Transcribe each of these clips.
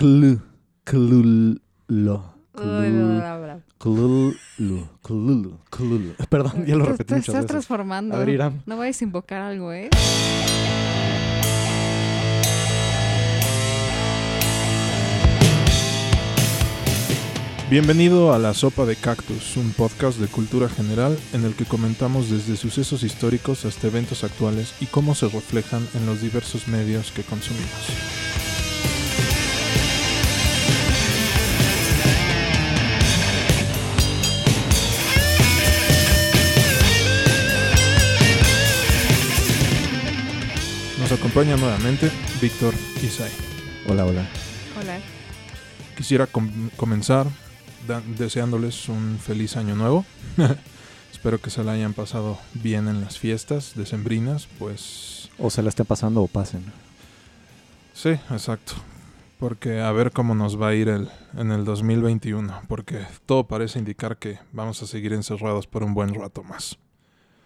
Clu. Clulo. Clulo. Clulo. Clulo. Clulo. Perdón, ya lo repetí te muchas estás veces. transformando. A ver, Iram. No vayas a invocar algo, ¿eh? Bienvenido a La Sopa de Cactus, un podcast de cultura general en el que comentamos desde sucesos históricos hasta eventos actuales y cómo se reflejan en los diversos medios que consumimos. Nos acompaña nuevamente Víctor Isai. Hola, hola. Hola. Quisiera com- comenzar deseándoles un feliz año nuevo. Espero que se la hayan pasado bien en las fiestas decembrinas, pues O se la estén pasando o pasen. sí, exacto. Porque a ver cómo nos va a ir el, en el 2021, porque todo parece indicar que vamos a seguir encerrados por un buen rato más.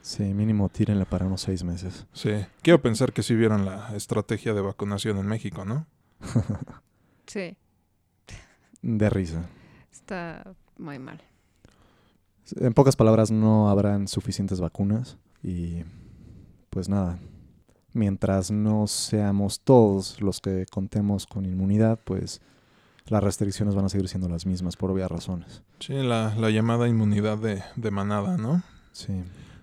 Sí, mínimo tírenle para unos seis meses. Sí, quiero pensar que sí vieron la estrategia de vacunación en México, ¿no? Sí, De risa. está muy mal. En pocas palabras, no habrán suficientes vacunas y pues nada, mientras no seamos todos los que contemos con inmunidad, pues las restricciones van a seguir siendo las mismas por obvias razones. Sí, la, la llamada inmunidad de, de manada, ¿no? Sí,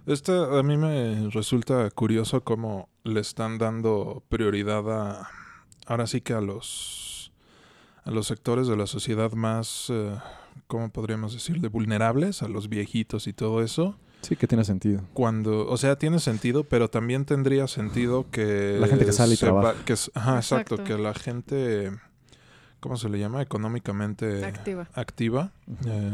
Este, a mí me resulta curioso cómo le están dando prioridad a, ahora sí que a los, a los sectores de la sociedad más, eh, ¿cómo podríamos decirle? Vulnerables, a los viejitos y todo eso. sí que tiene sentido. Cuando, o sea, tiene sentido, pero también tendría sentido que... La gente que sale y trabaja. va- que ajá, exacto, Exacto. que la gente, ¿cómo se le llama? Económicamente Activa. activa eh,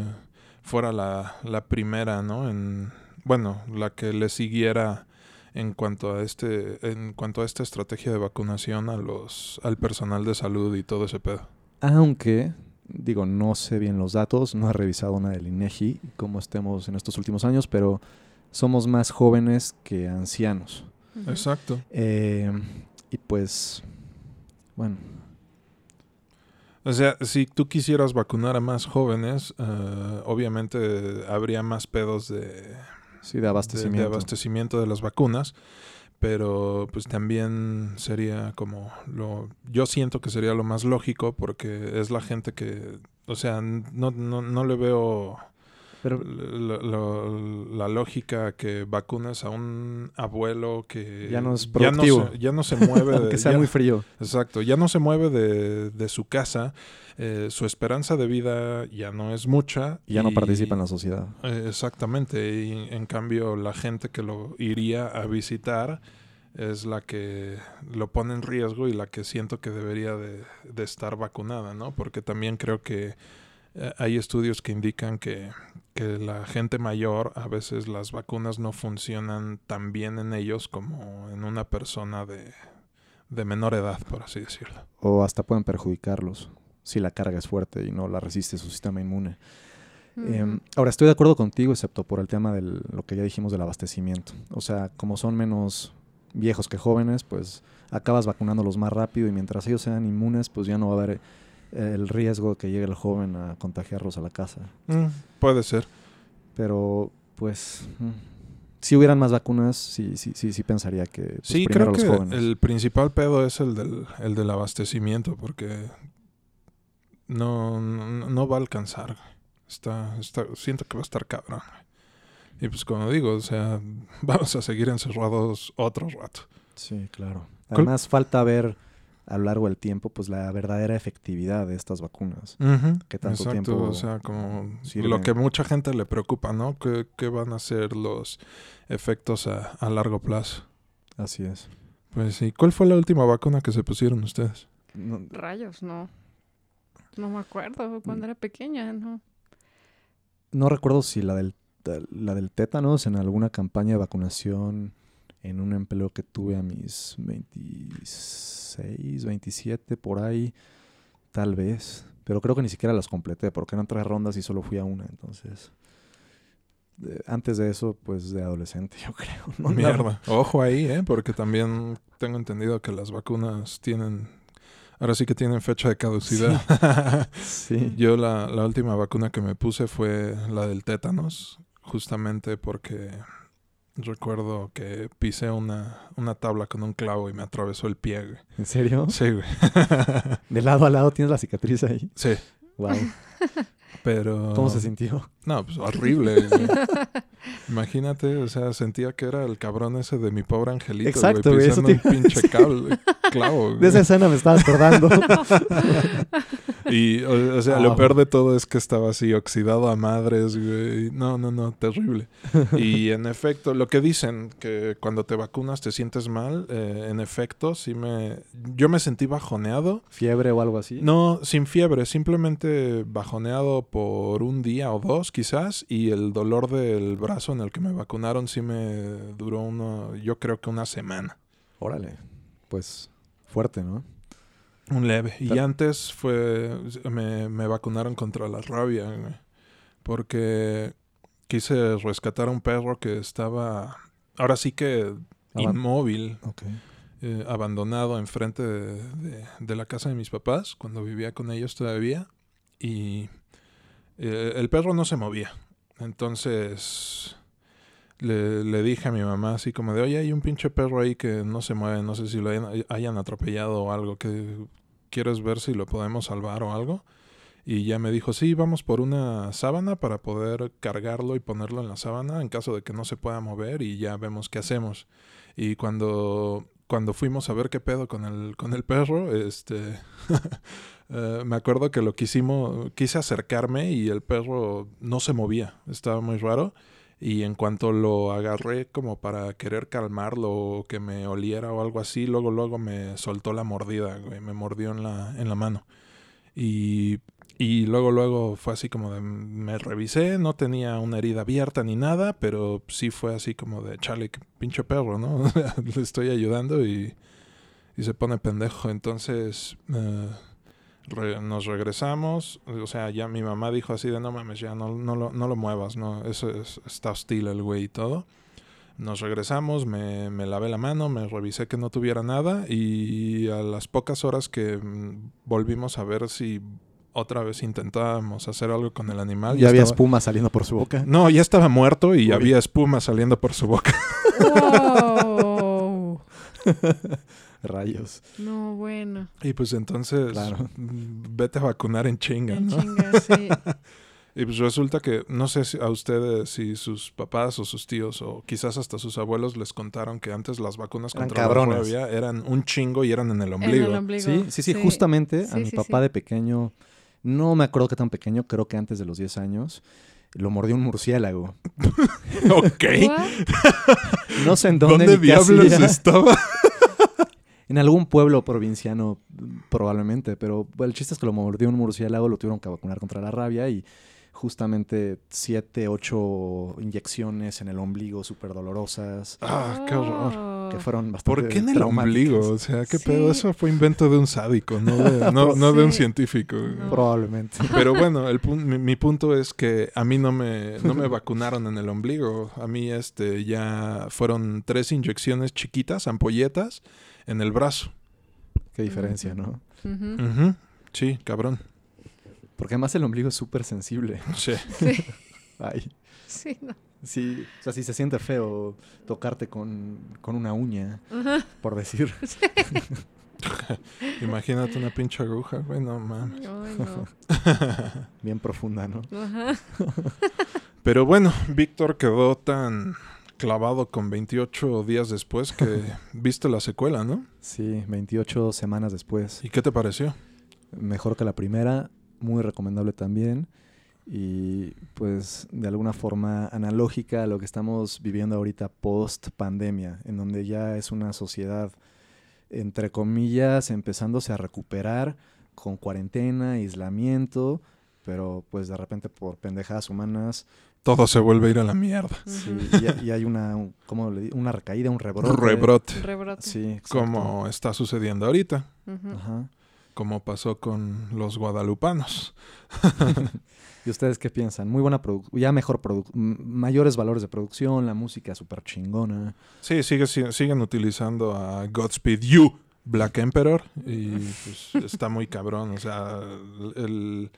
fuera la, la primera, ¿no? En, bueno, la que le siguiera en cuanto a este, en cuanto a esta estrategia de vacunación a los, al personal de salud y todo ese pedo. Aunque, digo, no sé bien los datos, no he revisado nada del INEGI, cómo estemos en estos últimos años, pero somos más jóvenes que ancianos. Exacto. Eh, y pues, bueno, O sea, si tú quisieras vacunar a más jóvenes, eh, obviamente habría más pedos de, sí, de abastecimiento. de abastecimiento de las vacunas, pero pues también sería como lo yo siento que sería lo más lógico porque es la gente que o sea, no, no, no le veo pero la, lógica que vacunes a un abuelo que Ya no es ya productivo. se, ya no se mueve de, aunque sea ya- muy frío. Exacto, ya no se mueve de, de su casa, eh, su esperanza de vida ya no es mucha. Y ya no participa en la sociedad. eh, Exactamente, y en cambio la gente que lo iría a visitar es la que lo pone en riesgo y la que siento que debería de, de estar vacunada, ¿no? Porque también creo que eh, hay estudios que indican que, que la gente mayor a veces las vacunas no funcionan tan bien en ellos como en una persona de, de menor edad, por así decirlo. O hasta pueden perjudicarlos si la carga es fuerte y no la resiste su sistema inmune. Em, ahora, estoy de acuerdo contigo, excepto por el tema de lo que ya dijimos del abastecimiento. O sea, como son menos viejos que jóvenes, pues acabas vacunándolos más rápido y mientras ellos sean inmunes, pues ya no va a haber el riesgo de que llegue el joven a contagiarlos a la casa. Mm, puede ser. Pero, pues, mm, si hubieran más vacunas, sí, sí, sí, sí pensaría que pues, Sí, primero creo los que jóvenes. el principal pedo es el del, el del abastecimiento, porque no, no, no va a alcanzar. Está, está, siento que va a estar cabrón. Y pues como digo, o sea, vamos a seguir encerrados otro rato. Sí, claro. ¿Cuál- Además, falta ver a lo largo del tiempo, pues, la verdadera efectividad de estas vacunas. ¿Qué tanto Exacto, tiempo o sea, como sirven? lo que mucha gente le preocupa, ¿no? ¿Qué, qué van a ser los efectos a, a largo plazo? Así es. Pues sí, ¿cuál fue la última vacuna que se pusieron ustedes? No- Rayos, no. No me acuerdo cuando era pequeña, ¿no? No recuerdo si la del, la del tétanos en alguna campaña de vacunación en un empleo que tuve a mis 26, 27, por ahí, tal vez. Pero creo que ni siquiera las completé porque eran tres rondas y solo fui a una. Entonces, antes de eso, pues de adolescente, yo creo. ¿no? Mierda. Ojo ahí, ¿eh? Porque también tengo entendido que las vacunas tienen Ahora sí que tienen fecha de caducidad. Sí. Yo la, la última vacuna que me puse fue la del tétanos, justamente porque recuerdo que pisé una, una tabla con un clavo y me atravesó el pie, güey. ¿En serio? Sí, güey. De lado a lado tienes la cicatriz ahí. Sí, Wow. pero... ¿Cómo se sintió? No, pues horrible. güey. Imagínate, o sea, sentía que era el cabrón ese de mi pobre angelito, Exacto, güey, güey, eso pisando te un pinche cable, clavo. De güey. esa escena me estaba acordando. Y, o, o sea, lo Ah. peor de todo es que estaba así oxidado a madres, güey. No, no, no, terrible. Y en efecto, lo que dicen, que cuando te vacunas te sientes mal, eh, en efecto, sí me... Yo me sentí bajoneado. Fiebre o algo así. No, sin fiebre, simplemente bajoneado por un día o dos quizás. Y el dolor del brazo en el que me vacunaron sí me duró uno, yo creo que una semana. Órale. Pues fuerte, ¿no? Un leve. Y antes fue. Me, me vacunaron contra la rabia, güey. Porque quise rescatar a un perro que estaba. Ahora sí que Aban- inmóvil, Ok. eh, abandonado enfrente de, de- de la casa de mis papás, cuando vivía con ellos todavía. Y eh, el perro no se movía. Entonces. Le, le dije a mi mamá así como de, oye, hay un pinche perro ahí que no se mueve, no sé si lo hayan, atropellado o algo, que quieres ver si lo podemos salvar o algo. Y ya me dijo, sí, vamos por una sábana para poder cargarlo y ponerlo en la sábana en caso de que no se pueda mover y ya vemos qué hacemos. Y cuando, cuando fuimos a ver qué pedo con el, con el perro, este, eh, me acuerdo que lo quisimos, quise acercarme y el perro no se movía, estaba muy raro. Y en cuanto lo agarré como para querer calmarlo o que me oliera o algo así, luego luego me soltó la mordida, me mordió en la, en la mano. Y, y luego luego fue así como de, me revisé, no tenía una herida abierta ni nada, pero sí fue así como de, chale, pinche perro, ¿no? Le estoy ayudando y, y se pone pendejo. Entonces eh, re- nos regresamos, o sea, ya mi mamá dijo así de, no mames, ya no, no, lo, no lo muevas, no, eso es, está hostil el güey y todo. Nos regresamos, me, me lavé la mano, me revisé que no tuviera nada y a las pocas horas que mm, volvimos a ver si otra vez intentábamos hacer algo con el animal. Ya había estaba- espuma saliendo por su boca. No, ya estaba muerto y Uy. había espuma saliendo por su boca. Wow. Rayos. No, bueno. Y pues entonces, Claro. mm, vete a vacunar en chinga, En ¿no? chinga, sí. Y pues resulta que, no sé si a ustedes, si sus papás o sus tíos o quizás hasta sus abuelos les contaron que antes las vacunas Eran contra la cabrones. rabia eran un chingo y eran en el En ombligo. el ombligo. Sí, sí, sí, justamente a Sí, mi papá sí. de pequeño, no me acuerdo qué tan pequeño, creo que antes de los 10 años, lo mordió un murciélago. ok. No sé en dónde, ¿Dónde ni diablos estaba? En algún pueblo provinciano, probablemente, pero bueno, el chiste es que lo mordió un murciélago, lo tuvieron que vacunar contra la rabia y justamente siete, ocho inyecciones en el ombligo súper dolorosas, Ah, qué horror. Que fueron bastante ¿Por qué en el ombligo? O sea, ¿qué Sí. pedo? Eso fue invento de un sádico, no de, no, no de un científico. No. Probablemente. Pero bueno, el pun- mi, mi punto es que a mí no me, no me vacunaron en el ombligo. A mí este ya fueron tres inyecciones chiquitas, ampolletas, en el brazo. Qué diferencia, ¿no? Sí, cabrón. Porque además el ombligo es súper sensible. Sí. Sí, Ay, sí, no. sí, o sea, si se siente feo tocarte con, con una uña, por decir. Imagínate una pinche aguja, güey, no mames. Ay, no. Bien profunda, ¿no? Ajá. Pero bueno, Víctor quedó tan clavado con 28 días después que viste la secuela, ¿no? Sí, 28 semanas después. ¿Y qué te pareció? Mejor que la primera, muy recomendable también. Y pues de alguna forma analógica a lo que estamos viviendo ahorita post pandemia, en donde ya es una sociedad, entre comillas, empezándose a recuperar con cuarentena, aislamiento, pero pues de repente por pendejadas humanas Todo se vuelve a ir a la mierda. sí, y, y hay una, un- ¿cómo le di- una recaída, un rebrote. Rebrote. Rebrote. Sí. Como está sucediendo ahorita. Ajá. Como pasó con los guadalupanos. ¿Y ustedes qué piensan? Muy buena producción, ya mejor produ- m- mayores valores de producción, la música súper chingona. Sí, sigue, si- siguen utilizando a Godspeed You Black Emperor y pues está muy cabrón. O sea, el,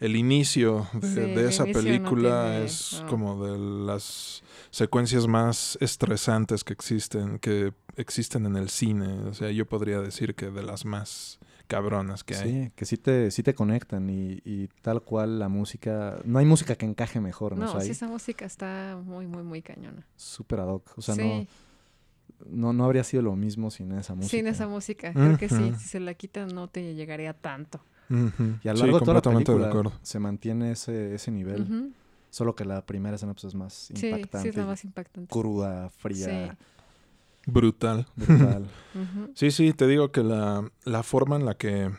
el inicio de, Sí, de el esa inicio no película tiene- es no. como de las secuencias más estresantes que existen, que existen en el cine. O sea, yo podría decir que de las más cabronas que hay. Sí, que sí te, sí te conectan y, y tal cual la música... No hay música que encaje mejor, ¿no? No, O sea, sí, esa música está muy, muy, muy cañona. súper ad hoc. O sea, sí, no, no, no habría sido lo mismo sin esa música. sin esa música. Creo que sí, si se la quitan no te llegaría tanto. Y a lo Sí, de toda la película se mantiene ese, ese nivel. Solo que la primera escena pues, es más Sí, sí, impactante. es la y más impactante. Cruda, fría, Brutal. Sí, sí, te digo que la, la forma en la que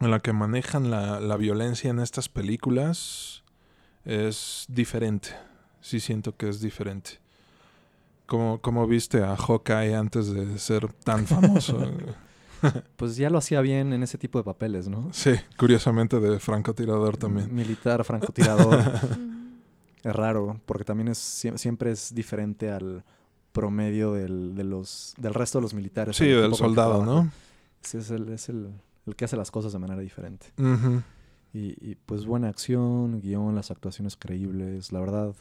en la que manejan la, la violencia en estas películas es diferente. Sí siento que es diferente. Como, como viste a Hawkeye antes de ser tan famoso. pues ya lo hacía bien en ese tipo de papeles, ¿no? sí, curiosamente de francotirador también. Militar, francotirador. Es raro, porque también es sie- siempre es diferente al promedio del, de los, del resto de los militares. Sí, del soldado. ¿no? Sí, es, el, es el, el que hace las cosas de manera diferente. Y, y, pues buena acción, guion, las actuaciones creíbles. La verdad,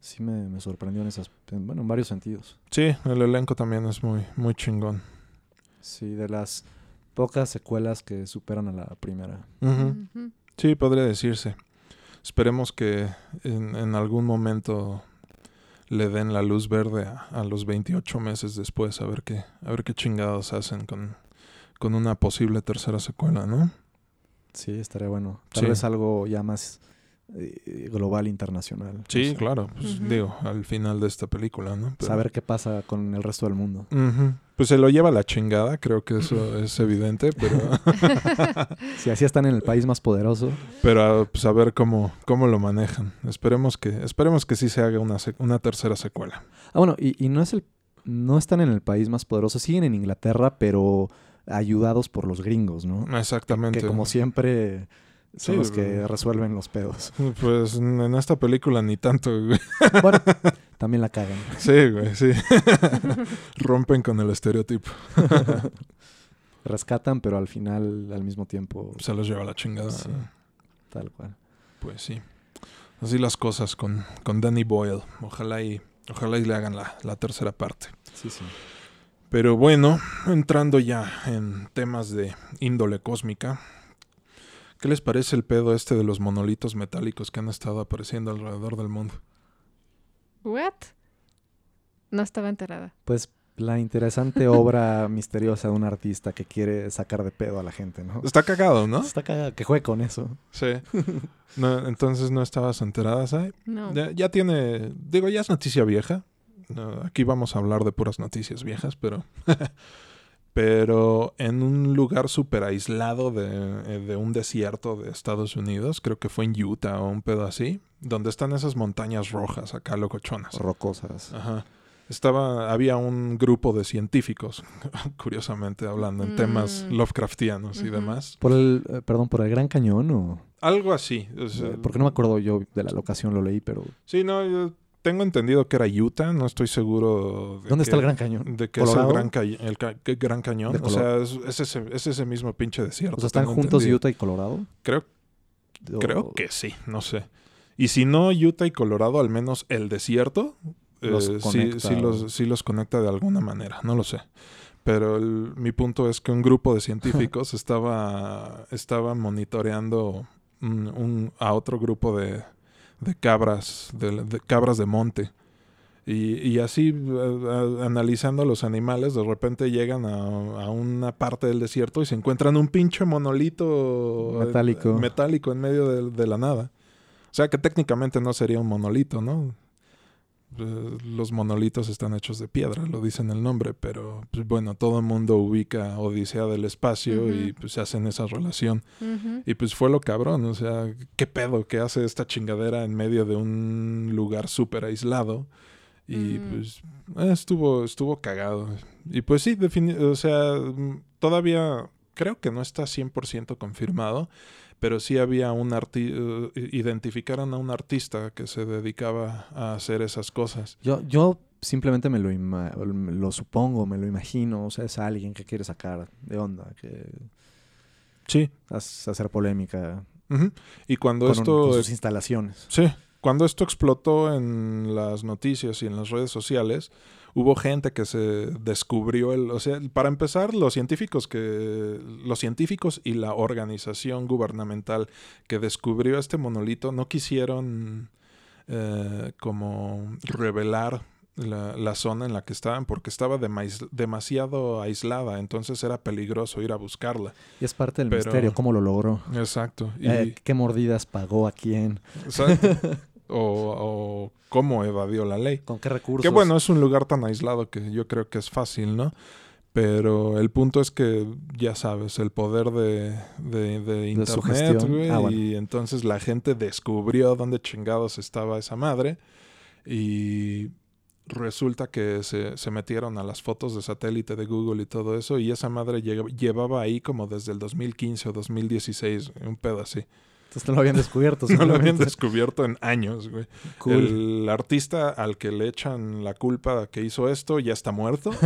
sí me, me sorprendió en esas, en- bueno, en varios sentidos. Sí, el elenco también es muy, muy chingón. Sí, de las pocas secuelas que superan a la primera. Sí, podría decirse. Esperemos que en, en algún momento le den la luz verde a, a los 28 meses después, a ver qué, a ver qué chingados hacen con, con una posible tercera secuela, ¿no? Sí, estaría bueno. Tal Sí. vez algo ya más eh, global, internacional. Sí, claro, pues digo, al final de esta película, ¿no? Pero- Saber qué pasa con el resto del mundo. Pues se lo lleva la chingada, creo que eso es evidente, pero, Si así están en el país más poderoso, pero pues a ver cómo, cómo lo manejan. Esperemos que, esperemos que sí se haga una, sec- una tercera secuela. Ah, bueno, y, y no es el no están en el país más poderoso, siguen en Inglaterra, pero ayudados por los gringos, ¿no? Exactamente. Que como siempre son Sí, los que resuelven los pedos. Pues en esta película ni tanto, güey. Bueno, también la cagan. Sí, güey, sí. Rompen con el estereotipo. Rescatan, pero al final, al mismo tiempo, Se los lleva la chingada. Sí. tal cual. Pues sí. Así las cosas con, con Danny Boyle. Ojalá y, ojalá y le hagan la, la tercera parte. Sí, sí. Pero bueno, entrando ya en temas de índole cósmica. ¿Qué les parece el pedo este de los monolitos metálicos que han estado apareciendo alrededor del mundo? ¿What? No estaba enterada. Pues la interesante obra misteriosa de un artista que quiere sacar de pedo a la gente, ¿no? Está cagado, ¿no? Está cagada que juegue con eso. Sí. No, entonces no estabas enterada, ¿sabes? No. Ya, ya tiene, digo, ya es noticia vieja. No, aquí vamos a hablar de puras noticias viejas, pero, pero en un lugar súper aislado de, eh, de un desierto de Estados Unidos, creo que fue en Utah o un pedo así, donde están esas montañas rojas acá locochonas. Rocosas. Ajá. Estaba, había un grupo de científicos, curiosamente hablando en temas Mm. Lovecraftianos y demás. Por el, eh, perdón, por el Gran Cañón o... Algo así. o sea, porque no me acuerdo yo de la locación, lo leí, pero... Sí, no, yo tengo entendido que era Utah, no estoy seguro. De ¿Dónde que- está el Gran Cañón? De que es el ¿Colorado? Gran, Ca- el ca- que Gran Cañón. O sea, es, es ese, es ese mismo pinche desierto. O sea, ¿están juntos entendido. Utah y Colorado? Creo, O- creo que sí, no sé. Y si no Utah y Colorado, al menos el desierto, Los eh, sí, sí los, sí los conecta de alguna manera, no lo sé. Pero el- mi punto es que un grupo de científicos estaba, estaba monitoreando un- un- a otro grupo de, de cabras, de, de cabras de monte. Y, y así, eh, a- analizando los animales, de repente llegan a, a una parte del desierto y se encuentran un pinche monolito eh, Metálico. metálico en medio de, de la nada. O sea que técnicamente no sería un monolito, ¿no? Eh, Los monolitos están hechos de piedra, lo dice en el nombre, pero pues, bueno, todo el mundo ubica Odisea del espacio y pues se hacen esa relación. Y pues fue lo cabrón, o sea, ¿qué pedo que hace esta chingadera en medio de un lugar súper aislado? Y pues eh, estuvo, estuvo cagado. Y pues sí, o sea, mm, todavía creo que no está 100% confirmado, pero sí había un artista, identificaron a un artista que se dedicaba a hacer esas cosas. Yo, yo simplemente me lo, ima- lo supongo, me lo imagino. O sea, es alguien que quiere sacar de onda, que Sí. hace- hacer polémica. Y cuando con, un- esto... con sus instalaciones. Sí, cuando esto explotó en las noticias y en las redes sociales, hubo gente que se descubrió el, o sea, para empezar, los científicos que los científicos y la organización gubernamental que descubrió este monolito no quisieron eh, como revelar la, la zona en la que estaban porque estaba demais- demasiado aislada, entonces era peligroso ir a buscarla. Y es parte del Pero- misterio, cómo lo logró. Exacto. Y, Eh, ¿Qué mordidas pagó a quién? exacto. o, o cómo evadió la ley. ¿Con qué recursos? Que bueno, es un lugar tan aislado que yo creo que es fácil, ¿no? Pero el punto es que, ya sabes, el poder de, de, de internet, güey, Ah, bueno. y entonces la gente descubrió dónde chingados estaba esa madre y resulta que se, se metieron a las fotos de satélite de Google y todo eso y esa madre llevaba ahí como desde el 2015 o 2016, un pedo así. Entonces no lo habían descubierto. No lo habían descubierto en años, güey. Cool. El artista al que le echan la culpa que hizo esto ya está muerto.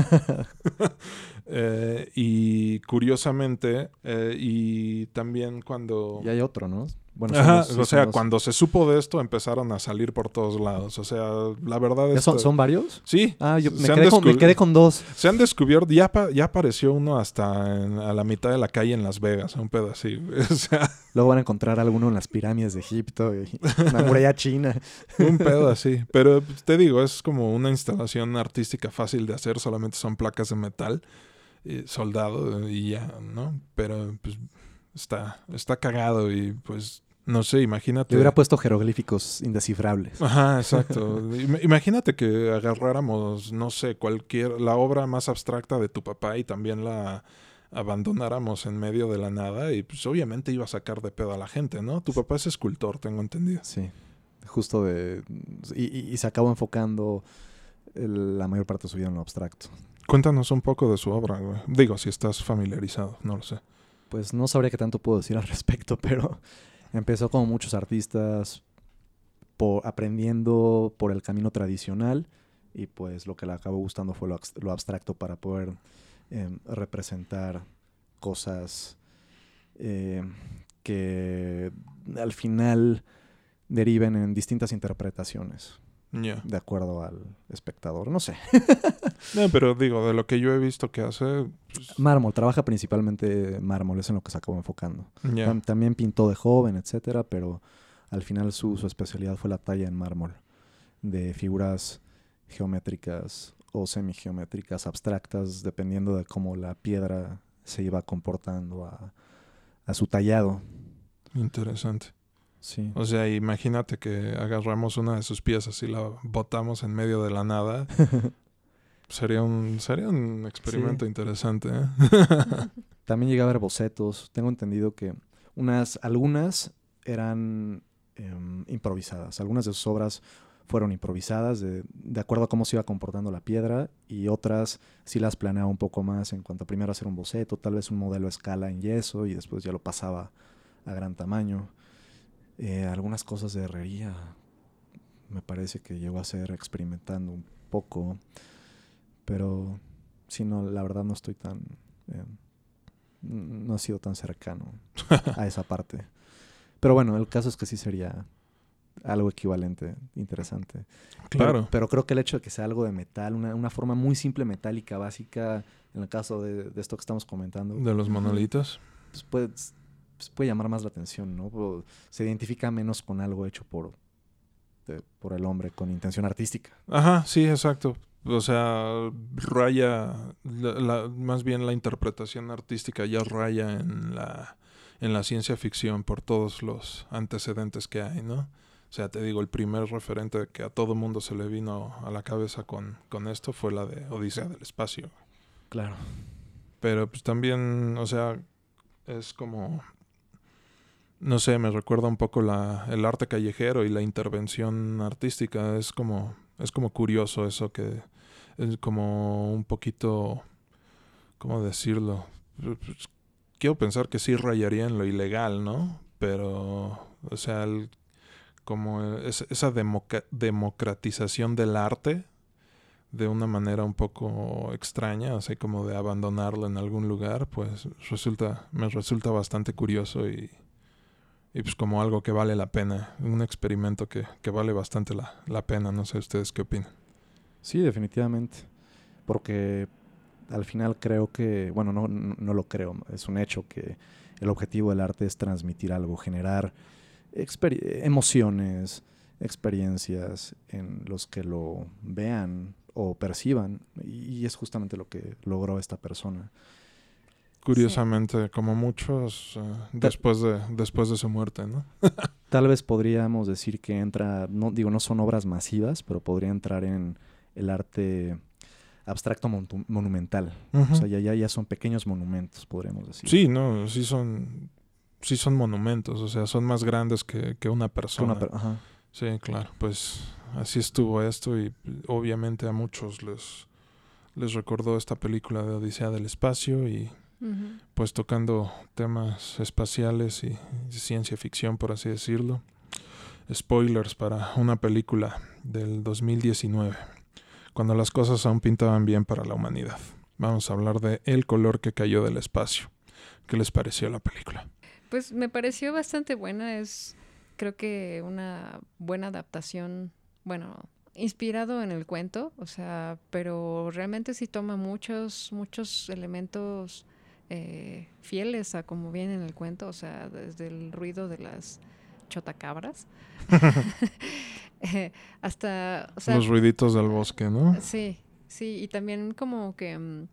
Eh, y curiosamente, eh, y también cuando... Y hay otro, ¿no? Bueno, Ajá, o sea, cuando se supo de esto empezaron a salir por todos lados. O sea, la verdad ¿Ya es son, que- son varios? Sí. Ah, yo me quedé, con, me quedé con dos. Se han descubierto, ya, pa- ya apareció uno hasta en- a la mitad de la calle en Las Vegas, un pedo así. güey. O sea, Luego van a encontrar alguno en las pirámides de Egipto y una muralla china. Un pedo así. Pero pues, te digo, es como una instalación artística fácil de hacer. Solamente son placas de metal, eh, soldado y ya, ¿no? Pero pues está, está cagado y pues no sé, imagínate. Le hubiera puesto jeroglíficos indescifrables. Ajá, exacto. Im- Imagínate que agarráramos, no sé, cualquier, la obra más abstracta de tu papá y también la abandonáramos en medio de la nada y pues obviamente iba a sacar de pedo a la gente, ¿no? Tu papá es escultor, tengo entendido. Sí, justo de... Y, y- y se acabó enfocando el- la mayor parte de su vida en lo abstracto. Cuéntanos un poco de su obra, güey. Digo, si estás familiarizado, no lo sé. Pues no sabría qué tanto puedo decir al respecto, pero empezó como muchos artistas por, aprendiendo por el camino tradicional y pues lo que le acabó gustando fue lo, lo abstracto para poder em, representar cosas eh, que al final deriven en distintas interpretaciones De acuerdo al espectador. No sé. No, pero digo, de lo que yo he visto que hace, pues, Mármol, trabaja principalmente mármol, es en lo que se acabó enfocando. También pintó de joven, etcétera, pero al final su, su especialidad fue la talla en mármol de figuras geométricas o semigeométricas abstractas, dependiendo de cómo la piedra se iba comportando a, a su tallado. Interesante. Sí. O sea, imagínate que agarramos una de sus piezas y la botamos en medio de la nada. Sería un, sería un experimento interesante, ¿eh? También llegué a ver bocetos. Tengo entendido que unas, algunas eran em, improvisadas. Algunas de sus obras fueron improvisadas de, de acuerdo a cómo se iba comportando la piedra y otras sí las planeaba un poco más en cuanto a primero hacer un boceto, tal vez un modelo a escala en yeso y después ya lo pasaba a gran tamaño. Eh, algunas cosas de herrería me parece que llegó a ser experimentando un poco, pero si no, la verdad no estoy tan... em, no ha sido tan cercano a esa parte. Pero bueno, el caso es que sí sería algo equivalente, interesante. Claro. Pero, pero creo que el hecho de que sea algo de metal, una, una forma muy simple metálica, básica, en el caso de, de esto que estamos comentando, De los monolitos. pues pues puede llamar más la atención, ¿no? O se identifica menos con algo hecho por, de- por el hombre con intención artística. Ajá, sí, exacto. O sea, raya, la- la- más bien la interpretación artística ya raya en la, en la ciencia ficción por todos los antecedentes que hay, ¿no? O sea, te digo, el primer referente que a todo mundo se le vino a la cabeza con, con esto fue la de Odisea del Espacio. Claro. Pero pues también, o sea, es como, no sé, me recuerda un poco la, el arte callejero y la intervención artística. Es como, es como curioso eso que es como un poquito, ¿cómo decirlo? Quiero pensar que sí rayaría en lo ilegal, ¿no? Pero, o sea, el- como es- esa democratización del arte de una manera un poco extraña, así como de abandonarlo en algún lugar, pues resulta, me resulta bastante curioso y, y pues como algo que vale la pena, un experimento que, que vale bastante la, la pena, no sé ustedes qué opinan. Sí, definitivamente. Porque al final creo que, bueno, no, no, lo creo, es un hecho que el objetivo del arte es transmitir algo, generar exper- emociones, experiencias en los que lo vean o perciban. Y es justamente lo que logró esta persona. Curiosamente, como muchos, eh, después, de, después de su muerte, ¿no? Tal vez podríamos decir que entra, no digo, no son obras masivas, pero podría entrar en el arte abstracto monumental. O sea, ya, ya, ya son pequeños monumentos, podríamos decir. Sí, no, sí son, sí son monumentos, o sea, son más grandes que, que una persona. una per- ajá. Sí, claro, pues así estuvo esto y obviamente a muchos les, les recordó esta película de Odisea del Espacio y Pues tocando temas espaciales y ciencia ficción, por así decirlo. Spoilers para una película del 2019, cuando las cosas aún pintaban bien para la humanidad. Vamos a hablar de El color que cayó del espacio. ¿Qué les pareció la película? Pues me pareció bastante buena. Es, creo que una buena adaptación, bueno, inspirado en el cuento, o sea, pero realmente sí toma muchos, muchos elementos eh, fieles a como viene en el cuento, o sea, desde el ruido de las chotacabras eh, hasta, o sea, Los ruiditos del bosque, ¿no? Sí, sí, y también como que mm,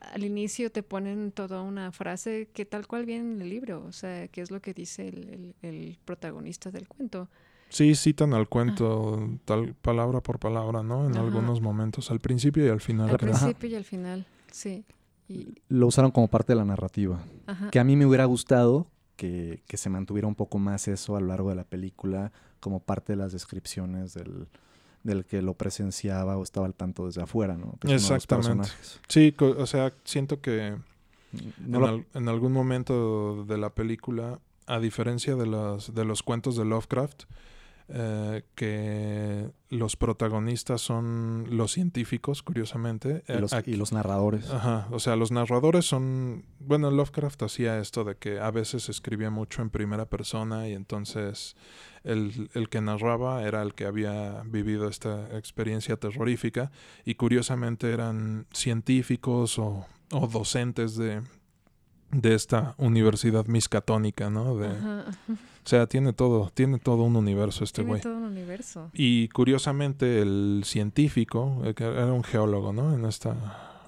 al inicio te ponen toda una frase que tal cual viene en el libro, o sea, que es lo que dice el, el- el protagonista del cuento. Sí, citan al cuento tal palabra por palabra, ¿no? En Ajá. algunos momentos, al principio y al final. Al principio y al final, sí. Y, Lo usaron como parte de la narrativa. ajá, Que a mí me hubiera gustado que, que se mantuviera un poco más eso a lo largo de la película, como parte de las descripciones del, del que lo presenciaba o estaba al tanto desde afuera, ¿no? Que Exactamente. Sí, o sea, siento que No en, lo- al- en algún momento de la película, a diferencia de los, de los cuentos de Lovecraft, eh, que los protagonistas son los científicos, curiosamente. y, eh, los, aquí- y los narradores. Ajá, o sea, los narradores son, bueno, Lovecraft hacía esto de que a veces escribía mucho en primera persona y entonces el, el que narraba era el que había vivido esta experiencia terrorífica y curiosamente eran científicos o, o docentes de, de esta universidad miscatónica, ¿no? De, ajá, O sea, tiene todo, tiene todo un universo este tiene güey. todo un universo. Y curiosamente el científico, eh, que era un geólogo, ¿no? En esta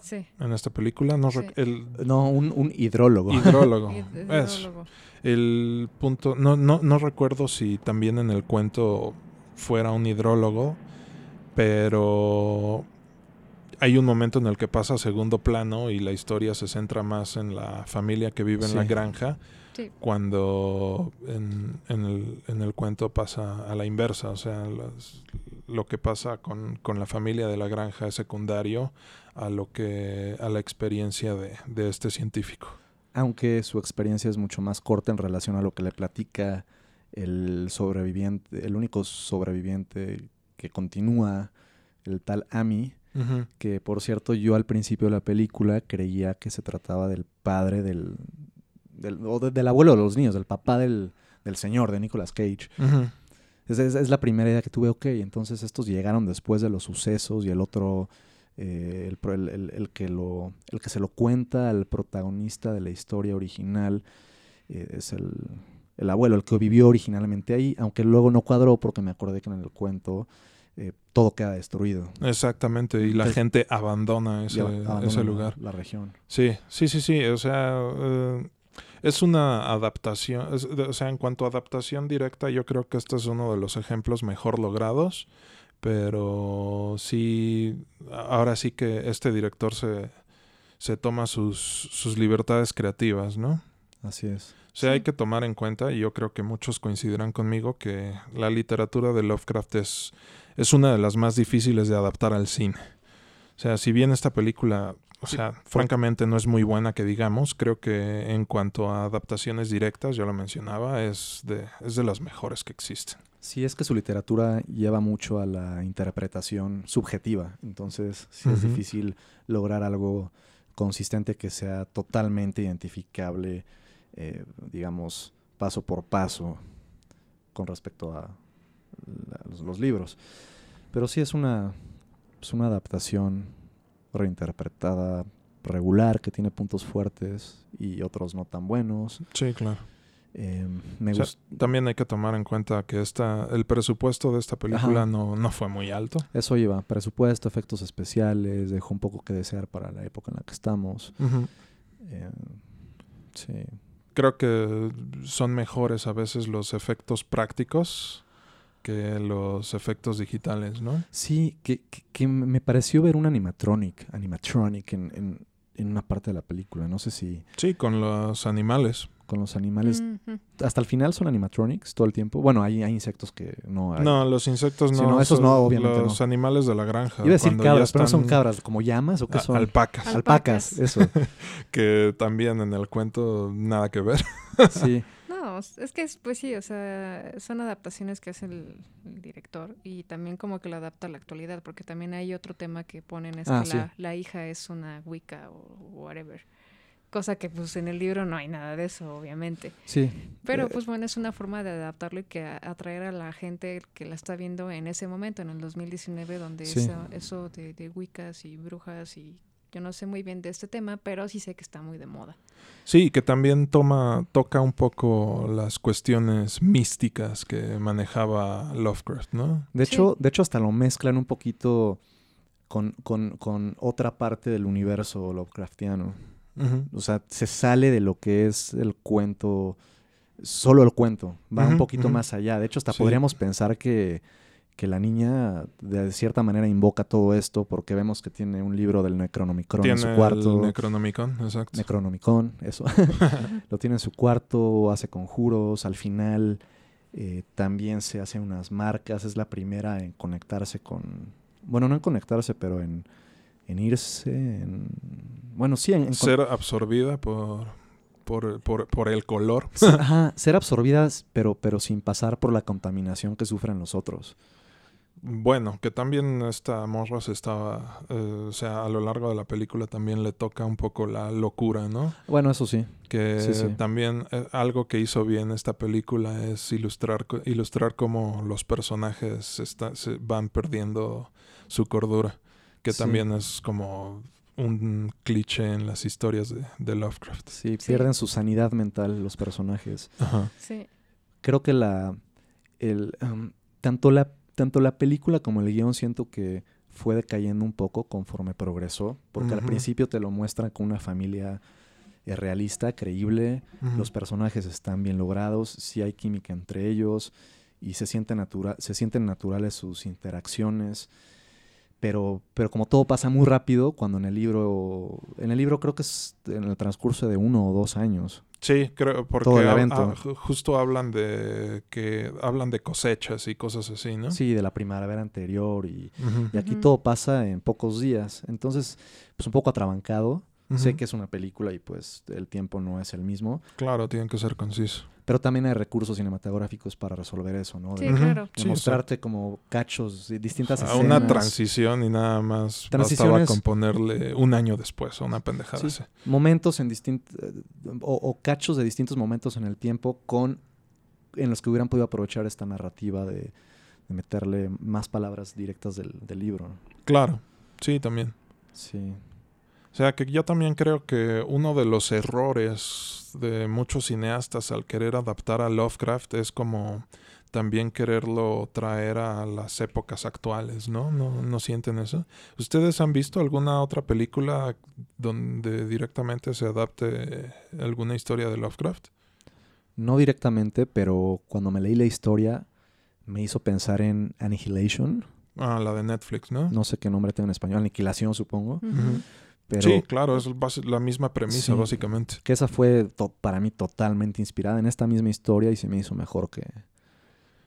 Sí. en esta película. No Sí. el No, un, un hidrólogo. hidrólogo. Hidrólogo. El punto. No, no, no recuerdo si también en el cuento fuera un hidrólogo. Pero hay un momento en el que pasa a segundo plano y la historia se centra más en la familia que vive en la granja. Sí. Cuando en, en el, en el cuento pasa a la inversa. O sea, las- lo que pasa con, con la familia de la granja es secundario a lo que a la experiencia de, de este científico. Aunque su experiencia es mucho más corta en relación a lo que le platica el sobreviviente, el único sobreviviente que continúa, el tal Ami, que por cierto yo al principio de la película creía que se trataba del padre del, del o de- del abuelo de los niños, del papá del, del señor, de Nicolas Cage. Ujú. Es, es- es la primera idea que tuve, ok, entonces estos llegaron después de los sucesos y el otro, eh, el, el- el- el que lo, el que se lo cuenta al protagonista de la historia original eh, es el, el abuelo, el que vivió originalmente ahí, aunque luego no cuadró porque me acordé que en el cuento eh, todo queda destruido. Exactamente, y la Entonces- gente abandona ese, la- lugar. La, región. Sí, sí, sí, sí, o sea, eh, es una adaptación, es- de- o sea, en cuanto a adaptación directa, yo creo que este es uno de los ejemplos mejor logrados, pero sí, ahora sí que este director se, se toma sus, sus libertades creativas, ¿no? Así es. O sea, hay que tomar en cuenta, y yo creo que muchos coincidirán conmigo, que la literatura de Lovecraft es, es una de las más difíciles de adaptar al cine. O sea, si bien esta película o sea, francamente no es muy buena que digamos. Creo que en cuanto a adaptaciones directas, ya lo mencionaba, es de, es de las mejores que existen. Sí, es que su literatura lleva mucho a la interpretación subjetiva, entonces sí es difícil lograr algo consistente que sea totalmente identificable, eh, digamos, paso por paso con respecto a la- los, los libros. Pero sí es una, es una adaptación reinterpretada regular que tiene puntos fuertes y otros no tan buenos. Sí, claro. Eh, me O sea, gust- También hay que tomar en cuenta que esta, el presupuesto de esta película no, no fue muy alto. Eso lleva presupuesto, efectos especiales, dejó un poco que desear para la época en la que estamos. Eh, sí. Creo que son mejores a veces los efectos prácticos que los efectos digitales, ¿no? Sí, que, que- que me pareció ver un animatronic, animatronic en, en- en una parte de la película. No sé si Sí, con los animales. con los animales. Hasta el final son animatronics todo el tiempo. Bueno, hay, hay insectos que no hay. No, los insectos no. Sí, no, esos son no, obviamente Los no. animales de la granja. Iba a decir cabras, pero no son cabras, como llamas o qué son. Alpacas. Al- Alpacas, Alpacas. eso. que también en el cuento nada que ver. Sí. No, es que es- pues sí, o sea, son adaptaciones que hace el, el director y también como que lo adapta a la actualidad, porque también hay otro tema que ponen es Ah, que sí. la, la hija es una Wicca o whatever. Cosa que pues en el libro no hay nada de eso, obviamente. Sí. Pero Eh, pues bueno, es una forma de adaptarlo y que a- atraer a la gente que la está viendo en ese momento, en el 2019, donde Sí. esa- eso de, de Wiccas y brujas y yo no sé muy bien de este tema, pero sí sé que está muy de moda. Sí, que también toma, toca un poco las cuestiones místicas que manejaba Lovecraft, ¿no? De Sí. hecho, de hecho, hasta lo mezclan un poquito con, con- con otra parte del universo Lovecraftiano. O sea, se sale de lo que es el cuento, solo el cuento, va un poquito más allá. De hecho, hasta Sí. podríamos pensar que, que la niña de cierta manera invoca todo esto porque vemos que tiene un libro del Necronomicon en Tiene su cuarto. el Necronomicon, exacto. Necronomicon, eso. lo tiene en su cuarto, hace conjuros, al final eh, también se hace unas marcas, es la primera en conectarse con, bueno, no en conectarse, pero en, en irse, en, bueno, sí, en, en Ser absorbida por, por, por, por el color. Ajá, ser absorbidas, pero, pero sin pasar por la contaminación que sufren los otros. Bueno, que también esta morra se estaba, eh, o sea, a lo largo de la película también le toca un poco la locura, ¿no? Bueno, eso sí. Que Sí, sí. también eh, algo que hizo bien esta película es ilustrar, ilustrar cómo los personajes está- se van perdiendo su cordura, que Sí. también es como un cliché en las historias de, de Lovecraft. Sí, Sí. pierden su sanidad mental los personajes. Ajá. Sí. Creo que la, el, um, tanto, la, tanto la película como el guion siento que fue decayendo un poco conforme progresó, porque al principio te lo muestran con una familia eh, realista, creíble, los personajes están bien logrados, sí hay química entre ellos y se, siente natura- se sienten naturales sus interacciones. Pero, pero como todo pasa muy rápido, cuando en el libro, en el libro creo que es en el transcurso de uno o dos años. Sí, creo, porque Todo el hab- evento. ju- justo hablan de que hablan de cosechas y cosas así, ¿no? Sí, de la primavera anterior y, aquí todo pasa en pocos días. Entonces, pues un poco atrabancado. Sé que es una película y pues el tiempo no es el mismo, Claro, tienen que ser concisos. pero también hay recursos cinematográficos para resolver eso, ¿no? De- Sí, claro. de Sí, mostrarte como cachos de distintas a escenas. una transición y nada más bastaba Transiciones- con ponerle un año después a una pendejada Sí. así. momentos en distintos o, o cachos de distintos momentos en el tiempo con en los que hubieran podido aprovechar esta narrativa de, de meterle más palabras directas del, del libro. ¿no? Claro, sí, también. Sí. O sea que yo también creo que uno de los errores de muchos cineastas al querer adaptar a Lovecraft es como también quererlo traer a las épocas actuales, ¿no? ¿No, no sienten eso? ¿Ustedes han visto alguna otra película donde directamente se adapte alguna historia de Lovecraft? No directamente, pero cuando me leí la historia me hizo pensar en Annihilation. Ah, la de Netflix, ¿no? No sé qué nombre tengo en español, Aniquilación supongo. Ujú. Pero sí, claro, es la misma premisa, Sí. básicamente. que esa fue para mí totalmente inspirada en esta misma historia y se me hizo mejor que...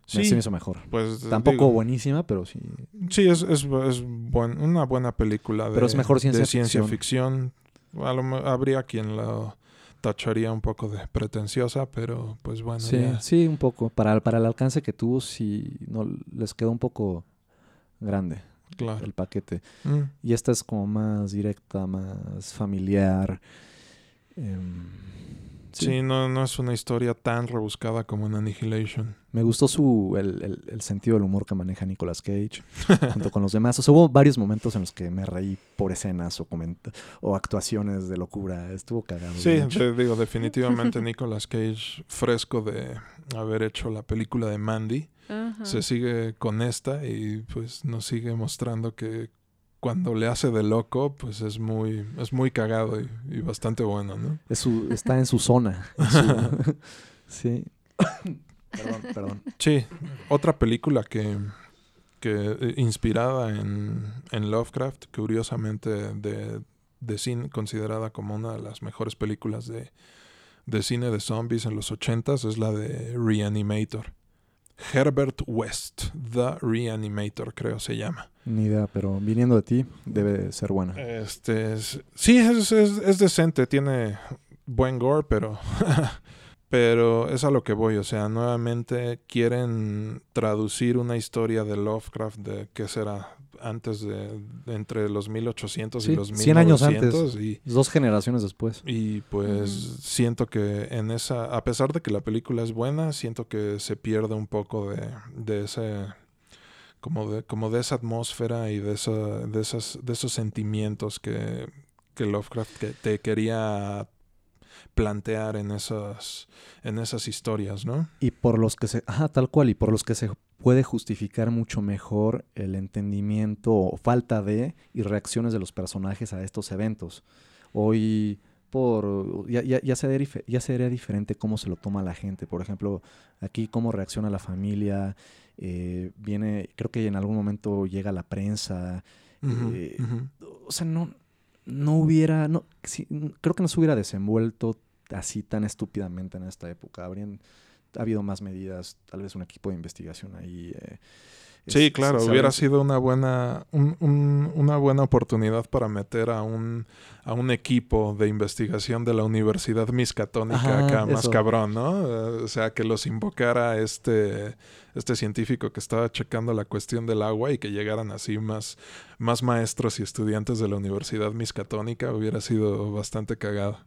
Sí, se me hizo mejor. pues Tampoco digo, buenísima, pero sí. Sí, es, es, es buen- una buena película de, Pero es mejor ciencia de ciencia ficción. A lo habría quien la tacharía un poco de pretenciosa, pero pues bueno, sí, ya. sí, un poco. Para, para el alcance que tuvo, sí, no, les quedó un poco grande claro. el paquete. Mm, Y esta es como más directa, más familiar. Em, Sí, no, no es una historia tan rebuscada como en Annihilation. Me gustó su el, el- el sentido del humor que maneja Nicolas Cage junto con los demás. O sea, hubo varios momentos en los que me reí por escenas o o actuaciones de locura. Estuvo cagado. Sí, te digo, definitivamente Nicolas Cage, fresco de haber hecho la película de Mandy, se sigue con esta y pues nos sigue mostrando que cuando le hace de loco, pues es muy, es muy cagado y, y bastante bueno, ¿no? Es su- está en su zona. en su- sí. perdón, perdón. Sí, otra película que, que eh, inspirada en, en Lovecraft, curiosamente de, de cine, considerada como una de las mejores películas de, de cine de zombies en los ochentas, es la de Reanimator. Herbert West, The Reanimator, creo se llama. Ni idea, pero viniendo de ti, debe ser buena. Este es- sí, es, es, es decente, tiene buen gore, pero, pero es a lo que voy. O sea, nuevamente quieren traducir una historia de Lovecraft de qué será antes de, de entre los 1800 Sí, y los 100 años 1900 y Dos generaciones después. y pues siento que en esa, a pesar de que la película es buena, siento que se pierde un poco de, de ese, como de, como de esa atmósfera y de esa, de esas, de esos sentimientos que, que Lovecraft que te quería plantear en esas, en esas historias, ¿no? Y por los que se. Ajá, tal cual. Y por los que se puede justificar mucho mejor el entendimiento o falta de y reacciones de los personajes a estos eventos. Hoy. Por, ya, ya, ya, sería, ya sería diferente cómo se lo toma la gente. Por ejemplo, aquí cómo reacciona la familia. eh, viene, creo que en algún momento llega la prensa. Eh, o sea, no, no hubiera, no, sí, creo que no se hubiera desenvuelto así tan estúpidamente en esta época. Habrían ha habido más medidas, tal vez un equipo de investigación ahí. eh, Sí, es- claro, hubiera sido una buena, un- un- una buena oportunidad para meter a un, a un equipo de investigación de la Universidad Miscatónica acá más eso. cabrón, ¿no? O sea, que los invocara este, este científico que estaba checando la cuestión del agua y que llegaran así más, más maestros y estudiantes de la Universidad Miscatónica, hubiera sido bastante cagado.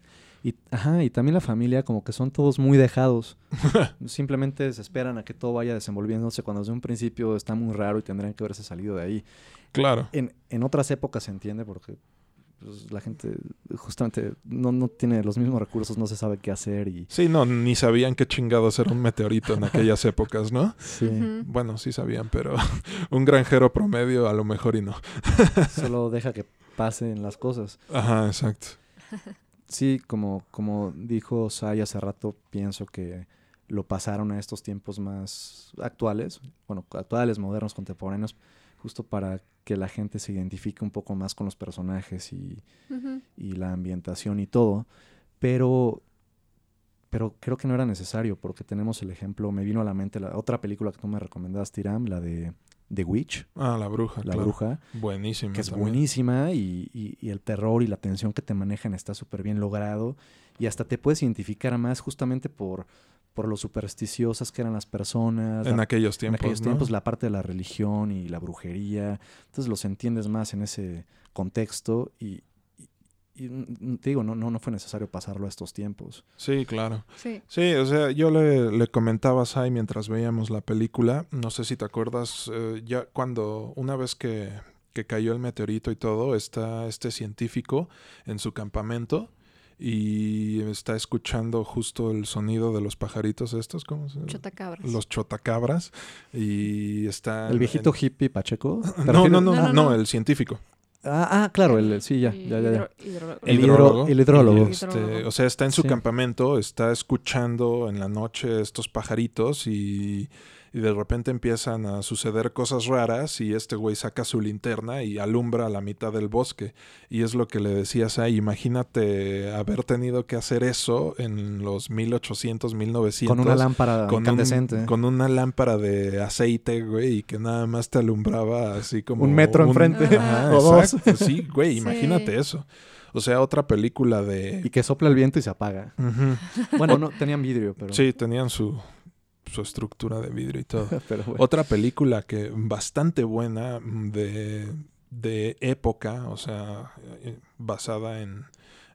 Y, ajá, y también la familia, como que son todos muy dejados. Simplemente se esperan a que todo vaya desenvolviéndose cuando desde un principio está muy raro y tendrían que haberse salido de ahí. Claro. En, en otras épocas se entiende porque pues, la gente justamente no, no tiene los mismos recursos, no se sabe qué hacer y... Sí, no, ni sabían qué chingados era un meteorito en aquellas épocas, ¿no? Sí. Bueno, sí sabían, pero un granjero promedio a lo mejor y no. Solo deja que pasen las cosas. Ajá, exacto. Sí, como, como dijo Sai hace rato, pienso que lo pasaron a estos tiempos más actuales, bueno, actuales, modernos, contemporáneos, justo para que la gente se identifique un poco más con los personajes y, y la ambientación y todo, pero, pero creo que no era necesario porque tenemos el ejemplo, me vino a la mente la otra película que tú me recomendaste, Tiram, la de The Witch, Ah, la bruja, la claro. bruja, Buenísima. que es también. buenísima y, y- y el terror y la tensión que te manejan está súper bien logrado y hasta te puedes identificar más justamente por, por lo supersticiosas que eran las personas. En la- aquellos en tiempos. aquellos ¿no? tiempos la parte de la religión y la brujería, entonces los entiendes más en ese contexto y, y- mm, te digo, no, no, no fue necesario pasarlo a estos tiempos. Sí, claro. Sí. Sí, o sea, yo le, le comentaba a Sai mientras veíamos la película, no sé si te acuerdas, eh, ya cuando una vez que, que cayó el meteorito y todo, está este científico en su campamento y está escuchando justo el sonido de los pajaritos estos, ¿cómo se Chotacabras. Los chotacabras y está... El viejito hippie Pacheco. no, No, no, no, no. el científico. Ah, ah, claro, el, sí, ya, ya, ya, ya. hidro- hidro- El hidrólogo. el hidrólogo. Este, o sea, está en su Sí. campamento, está escuchando en la noche estos pajaritos y, y de repente empiezan a suceder cosas raras y este güey saca su linterna y alumbra la mitad del bosque. Y es lo que le decías ahí, imagínate haber tenido que hacer eso en los 1800, 1900. Con una lámpara con, incandescente. un- con una lámpara de aceite, güey, y que nada más te alumbraba así como... Un metro enfrente, Ajá, o dos. exacto, Sí, güey, Sí. imagínate eso. O sea, otra película de... Y que sopla el viento y se apaga. Bueno, no, tenían vidrio, pero... Sí, tenían su, su estructura de vidrio y todo. pero bueno. Otra película que bastante buena de, de época, o sea, eh, basada en,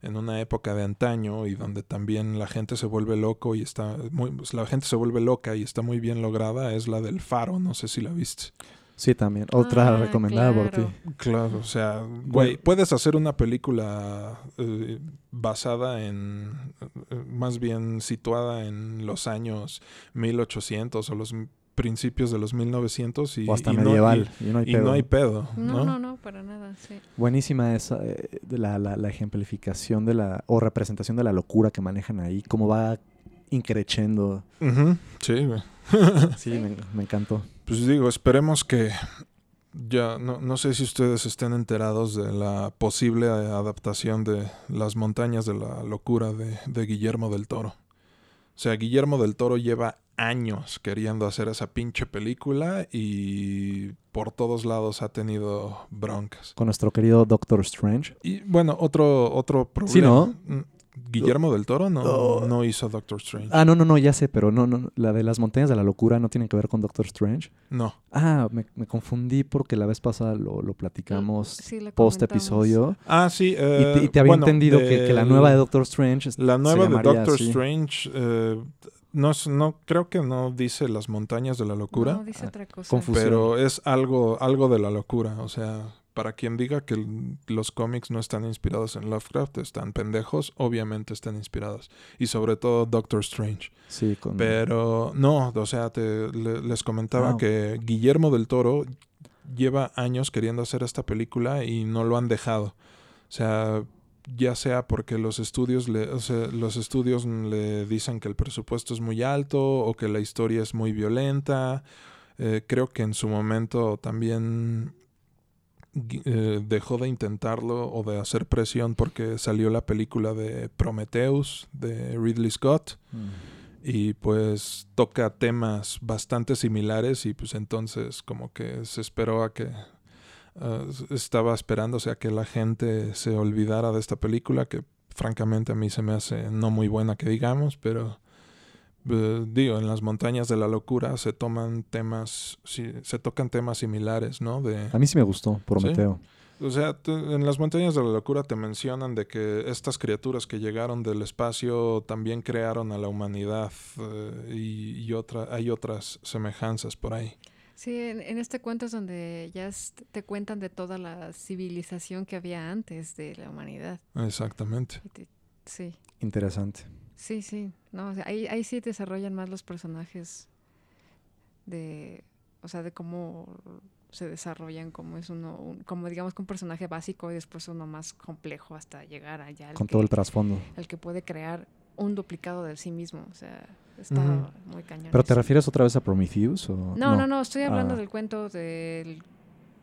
en una época de antaño y donde también la gente se vuelve loco y está muy, pues, la gente se vuelve loca y está muy bien lograda, es la del Faro, no sé si la viste. Sí, también. Otra Ah, recomendada por ti. Claro, o sea, güey, puedes hacer una película eh, basada en, eh, más bien situada en los años 1800 o los principios de los 1900 y, O hasta y no- medieval. y, no hay y, pedo. no hay pedo, No, ¿no? no, no, para nada, sí. Buenísima esa, eh, la, la, la ejemplificación de la, o representación de la locura que manejan ahí, cómo va increchendo. Sí, güey. Sí, me, me encantó. Pues digo, esperemos que ya no, no sé si ustedes estén enterados de la posible adaptación de Las montañas de la locura de, de Guillermo del Toro. O sea, Guillermo del Toro lleva años queriendo hacer esa pinche película y por todos lados ha tenido broncas. Con nuestro querido Doctor Strange. Y bueno, otro, otro problema. Sí, ¿no? Guillermo del Toro no, Oh. no hizo Doctor Strange. Ah, no, no, no, ya sé, pero no, no, la de las montañas de la locura no tiene que ver con Doctor Strange. No. Ah, me, me confundí porque la vez pasada lo, lo platicamos Sí, post episodio. Ah, sí. Y, eh, te, y te había bueno, entendido que, que la nueva de Doctor Strange es- La se nueva de Doctor así. Strange, eh, no, es- no creo que no dice las montañas de la locura, No, dice Ah, otra cosa. confusión. pero es algo, algo de la locura. O sea, para quien diga que los cómics no están inspirados en Lovecraft, están pendejos, obviamente están inspirados. Y sobre todo Doctor Strange. Sí, con... Pero no, o sea, te, le- les comentaba que Guillermo del Toro lleva años queriendo hacer esta película y no lo han dejado. O sea, ya sea porque los estudios le, o sea, los estudios le dicen que el presupuesto es muy alto o que la historia es muy violenta. Eh, creo que en su momento también eh, dejó de intentarlo o de hacer presión porque salió la película de Prometheus de Ridley Scott Mm. y pues toca temas bastante similares y pues entonces como que se esperó a que s- estaba esperándose a que la gente se olvidara de esta película que francamente a mí se me hace no muy buena que digamos pero eh, digo en las montañas de la locura se toman temas sí, se tocan temas similares no de A mí sí me gustó, Prometeo. o sea, en las montañas de la locura te mencionan de que estas criaturas que llegaron del espacio también crearon a la humanidad eh, y, y otra, hay otras semejanzas por ahí. Sí, en, en este cuento es donde ya te cuentan de toda la civilización que había antes de la humanidad. Exactamente. Sí, Interesante. Sí, sí. No, o sea, ahí, ahí sí desarrollan más los personajes de, o sea, de cómo se desarrollan, como es uno, un- como digamos que un personaje básico y después uno más complejo hasta llegar allá. al Con que- todo el trasfondo. el que puede crear un duplicado de sí mismo. O sea, está muy cañón. ¿Pero te refieres otra vez a Prometheus? O... No, no, no, estoy hablando Ah. del cuento del,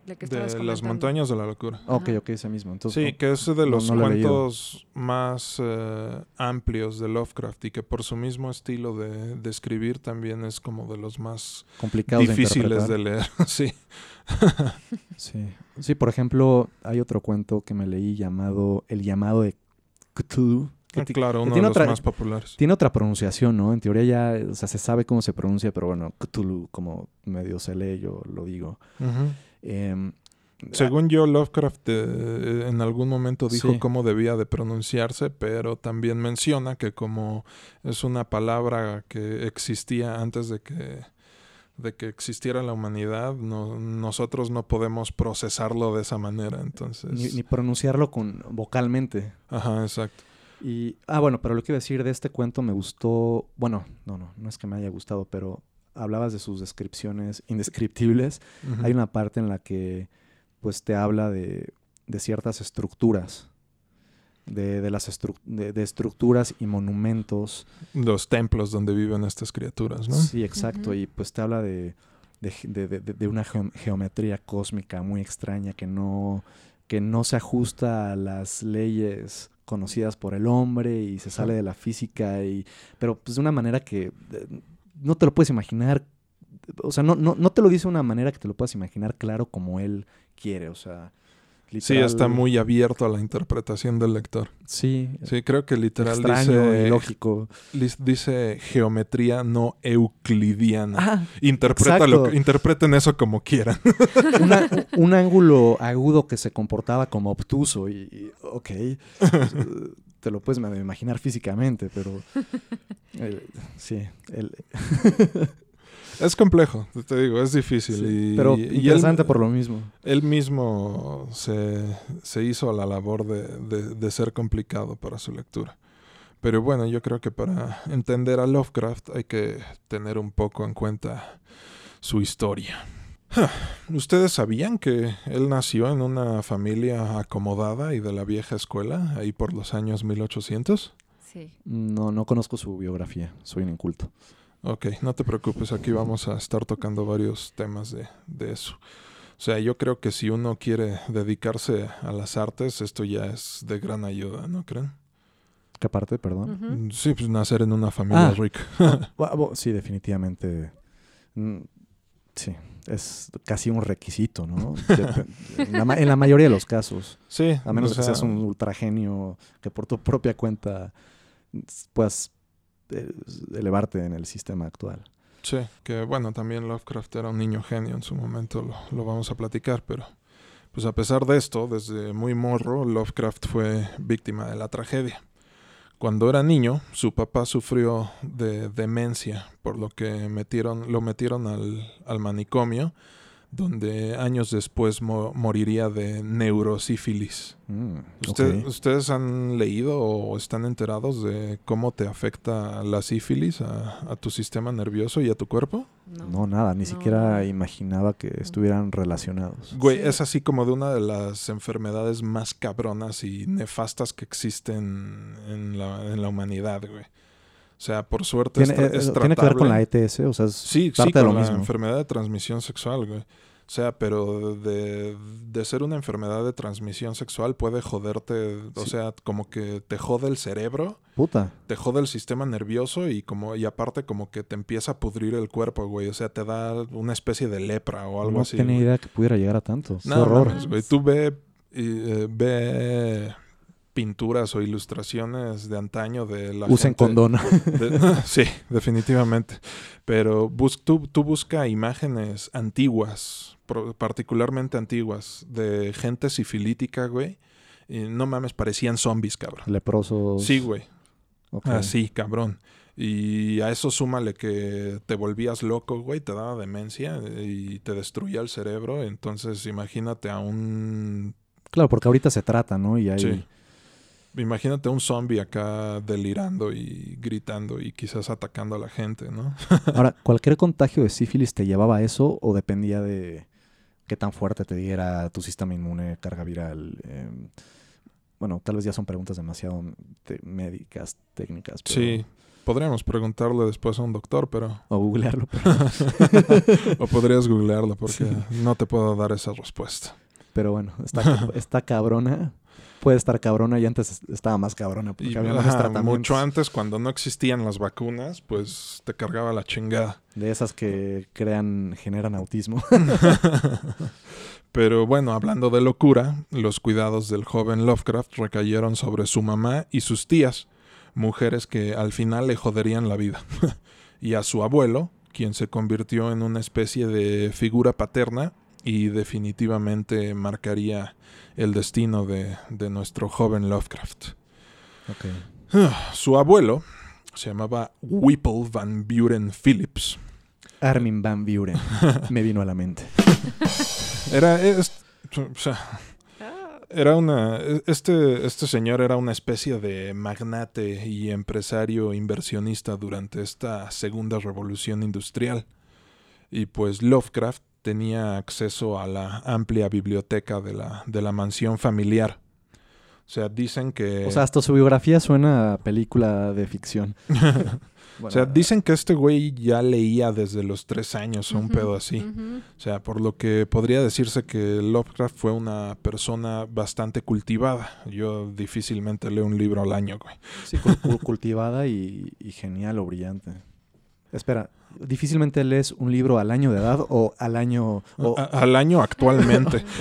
que De las montañas de la locura. Ok, ok, ese mismo. Entonces, Sí, no- que es de los no cuentos más eh, amplios de Lovecraft y que por su mismo estilo de, de escribir también es como de los más complicados de difíciles de leer. sí. Sí. sí, por ejemplo, hay otro cuento que me leí llamado El llamado de Cthulhu. que claro, que uno de tiene los otra- más populares. Tiene otra pronunciación, ¿no? En teoría ya, o sea, se sabe cómo se pronuncia, pero bueno, Cthulhu, como medio se lee, yo lo digo. Ujú. Em, Según yo, Lovecraft eh, en algún momento dijo Sí. cómo debía de pronunciarse, pero también menciona que como es una palabra que existía antes de que, de que existiera la humanidad, no- nosotros no podemos procesarlo de esa manera. Entonces, ni, ni pronunciarlo con vocalmente. ajá, exacto. Y, ah, bueno, pero lo que iba a decir de este cuento me gustó, bueno, no, no, no es que me haya gustado, pero hablabas de sus descripciones indescriptibles. Hay una parte en la que, pues, te habla de, de ciertas estructuras de, de las estru- de, de estructuras y monumentos. Los templos donde viven estas criaturas, ¿no? Sí, exacto. Y pues te habla de, de, ge- de- de- de una geo- geometría cósmica muy extraña que no, que no se ajusta a las leyes conocidas por el hombre y se sale de la física y pero pues de una manera que eh, no te lo puedes imaginar o sea no, no, no te lo dice de una manera que te lo puedas imaginar claro como él quiere o sea Sí, está muy abierto a la interpretación del lector. sí, Sí, creo que literal extraño dice, lógico dice geometría no euclidiana. ah, Interprétalo- exacto. interpreten eso como quieran. una- un ángulo agudo que se comportaba como obtuso y, y, ok, te lo puedes imaginar físicamente, pero eh, sí, el- es complejo, te digo, es difícil. sí, y, pero y él- interesante por lo mismo. Él mismo se, se hizo la labor de, de- de ser complicado para su lectura. Pero bueno, yo creo que para entender a Lovecraft hay que tener un poco en cuenta su historia. ¿Ustedes sabían que él nació en una familia acomodada y de la vieja escuela, ahí por los años 1800? Sí. No, no conozco su biografía, soy un inculto. Ok, no te preocupes, aquí vamos a estar tocando varios temas de, de eso. O sea, yo creo que si uno quiere dedicarse a las artes, esto ya es de gran ayuda, ¿no creen? ¿Qué parte, perdón? Ujú. Sí, pues nacer en una familia Ah. rica. Bu- Sí, definitivamente. Mm, Sí, es casi un requisito, ¿no? En, la, ma- en la mayoría de los casos. Sí, A menos o que sea, seas un ultragenio que por tu propia cuenta puedas eh, elevarte en el sistema actual. Sí, que bueno, también Lovecraft era un niño genio en su momento, lo, lo vamos a platicar, pero pues a pesar de esto, desde muy morro, Lovecraft fue víctima de la tragedia. Cuando era niño, su papá sufrió de demencia, por lo que metieron, lo metieron al, al manicomio, donde años después mo- moriría de neurosífilis. Mm, ¿Usted- ok. ¿Ustedes han leído o están enterados de cómo te afecta la sífilis a, a tu sistema nervioso y a tu cuerpo? No. No, nada, ni No. siquiera imaginaba que estuvieran relacionados. Güey, Sí. es así como de una de las enfermedades más cabronas y nefastas que existen en la, en la humanidad, güey. O sea, por suerte es, ¿Tiene, tra- eh, es ¿tiene que ver con la. ETS? O sea, es Sí, sí, parte con de lo la mismo. enfermedad de transmisión sexual, güey. O sea, pero de, de ser una enfermedad de transmisión sexual puede joderte, o Sí. sea, como que te jode el cerebro Puta. te jode el sistema nervioso y como y aparte como que te empieza a pudrir el cuerpo, güey. O sea, te da una especie de lepra o algo no así. tenía güey. idea que pudiera llegar a tanto. No, horror. mames, güey. Tú ve, y, eh, ve pinturas o ilustraciones de antaño de la Usen gente- condón. de- sí, definitivamente. Pero bus, tú, tú busca imágenes antiguas, pro- particularmente antiguas, de gente sifilítica, güey. Y no mames, parecían zombies, cabrón. Leprosos. Sí, güey. Así, cabrón. Y a eso súmale que te volvías loco, güey, te daba demencia y te destruía el cerebro. Entonces, imagínate a un. Claro, porque ahorita se trata, ¿no? Y hay... Sí. Imagínate un zombie acá delirando y gritando y quizás atacando a la gente, ¿no? Ahora, ¿cualquier contagio de sífilis te llevaba a eso o dependía de qué tan fuerte te diera tu sistema inmune, carga viral? Eh, bueno, tal vez ya son preguntas demasiado te- médicas, técnicas. pero- Sí. Podríamos preguntarle después a un doctor, pero. O googlearlo. pero- o podrías googlearlo porque Sí. no te puedo dar esa respuesta. Pero bueno, está, está cabrona. Puede estar cabrona y antes estaba más cabrona porque Y, había más ajá, tratamientos. mucho antes, cuando no existían las vacunas, pues te cargaba la chingada. De esas que crean, generan autismo. Pero bueno, hablando de locura, los cuidados del joven Lovecraft recayeron sobre su mamá y sus tías, mujeres que al final le joderían la vida, y a su abuelo, quien se convirtió en una especie de figura paterna y definitivamente marcaría el destino de, de nuestro joven Lovecraft. Su abuelo se llamaba Whipple Van Buren Phillips. Armin Van Buren me vino a la mente. Era, es- o sea, Era una. Este, este señor era una especie de magnate y empresario inversionista durante esta segunda revolución industrial. Y pues Lovecraft tenía acceso a la amplia biblioteca de la, de la mansión familiar. O sea, dicen que... O sea, hasta su biografía suena a película de ficción. o sea, dicen que este güey ya leía desde los tres años o un pedo así. O sea, por lo que podría decirse que Lovecraft fue una persona bastante cultivada. Yo difícilmente leo un libro al año, güey. Sí, cul- cul- cultivada y, y genial o brillante. Espera, ¿difícilmente lees un libro al año de edad o al año... o- A- al año actualmente.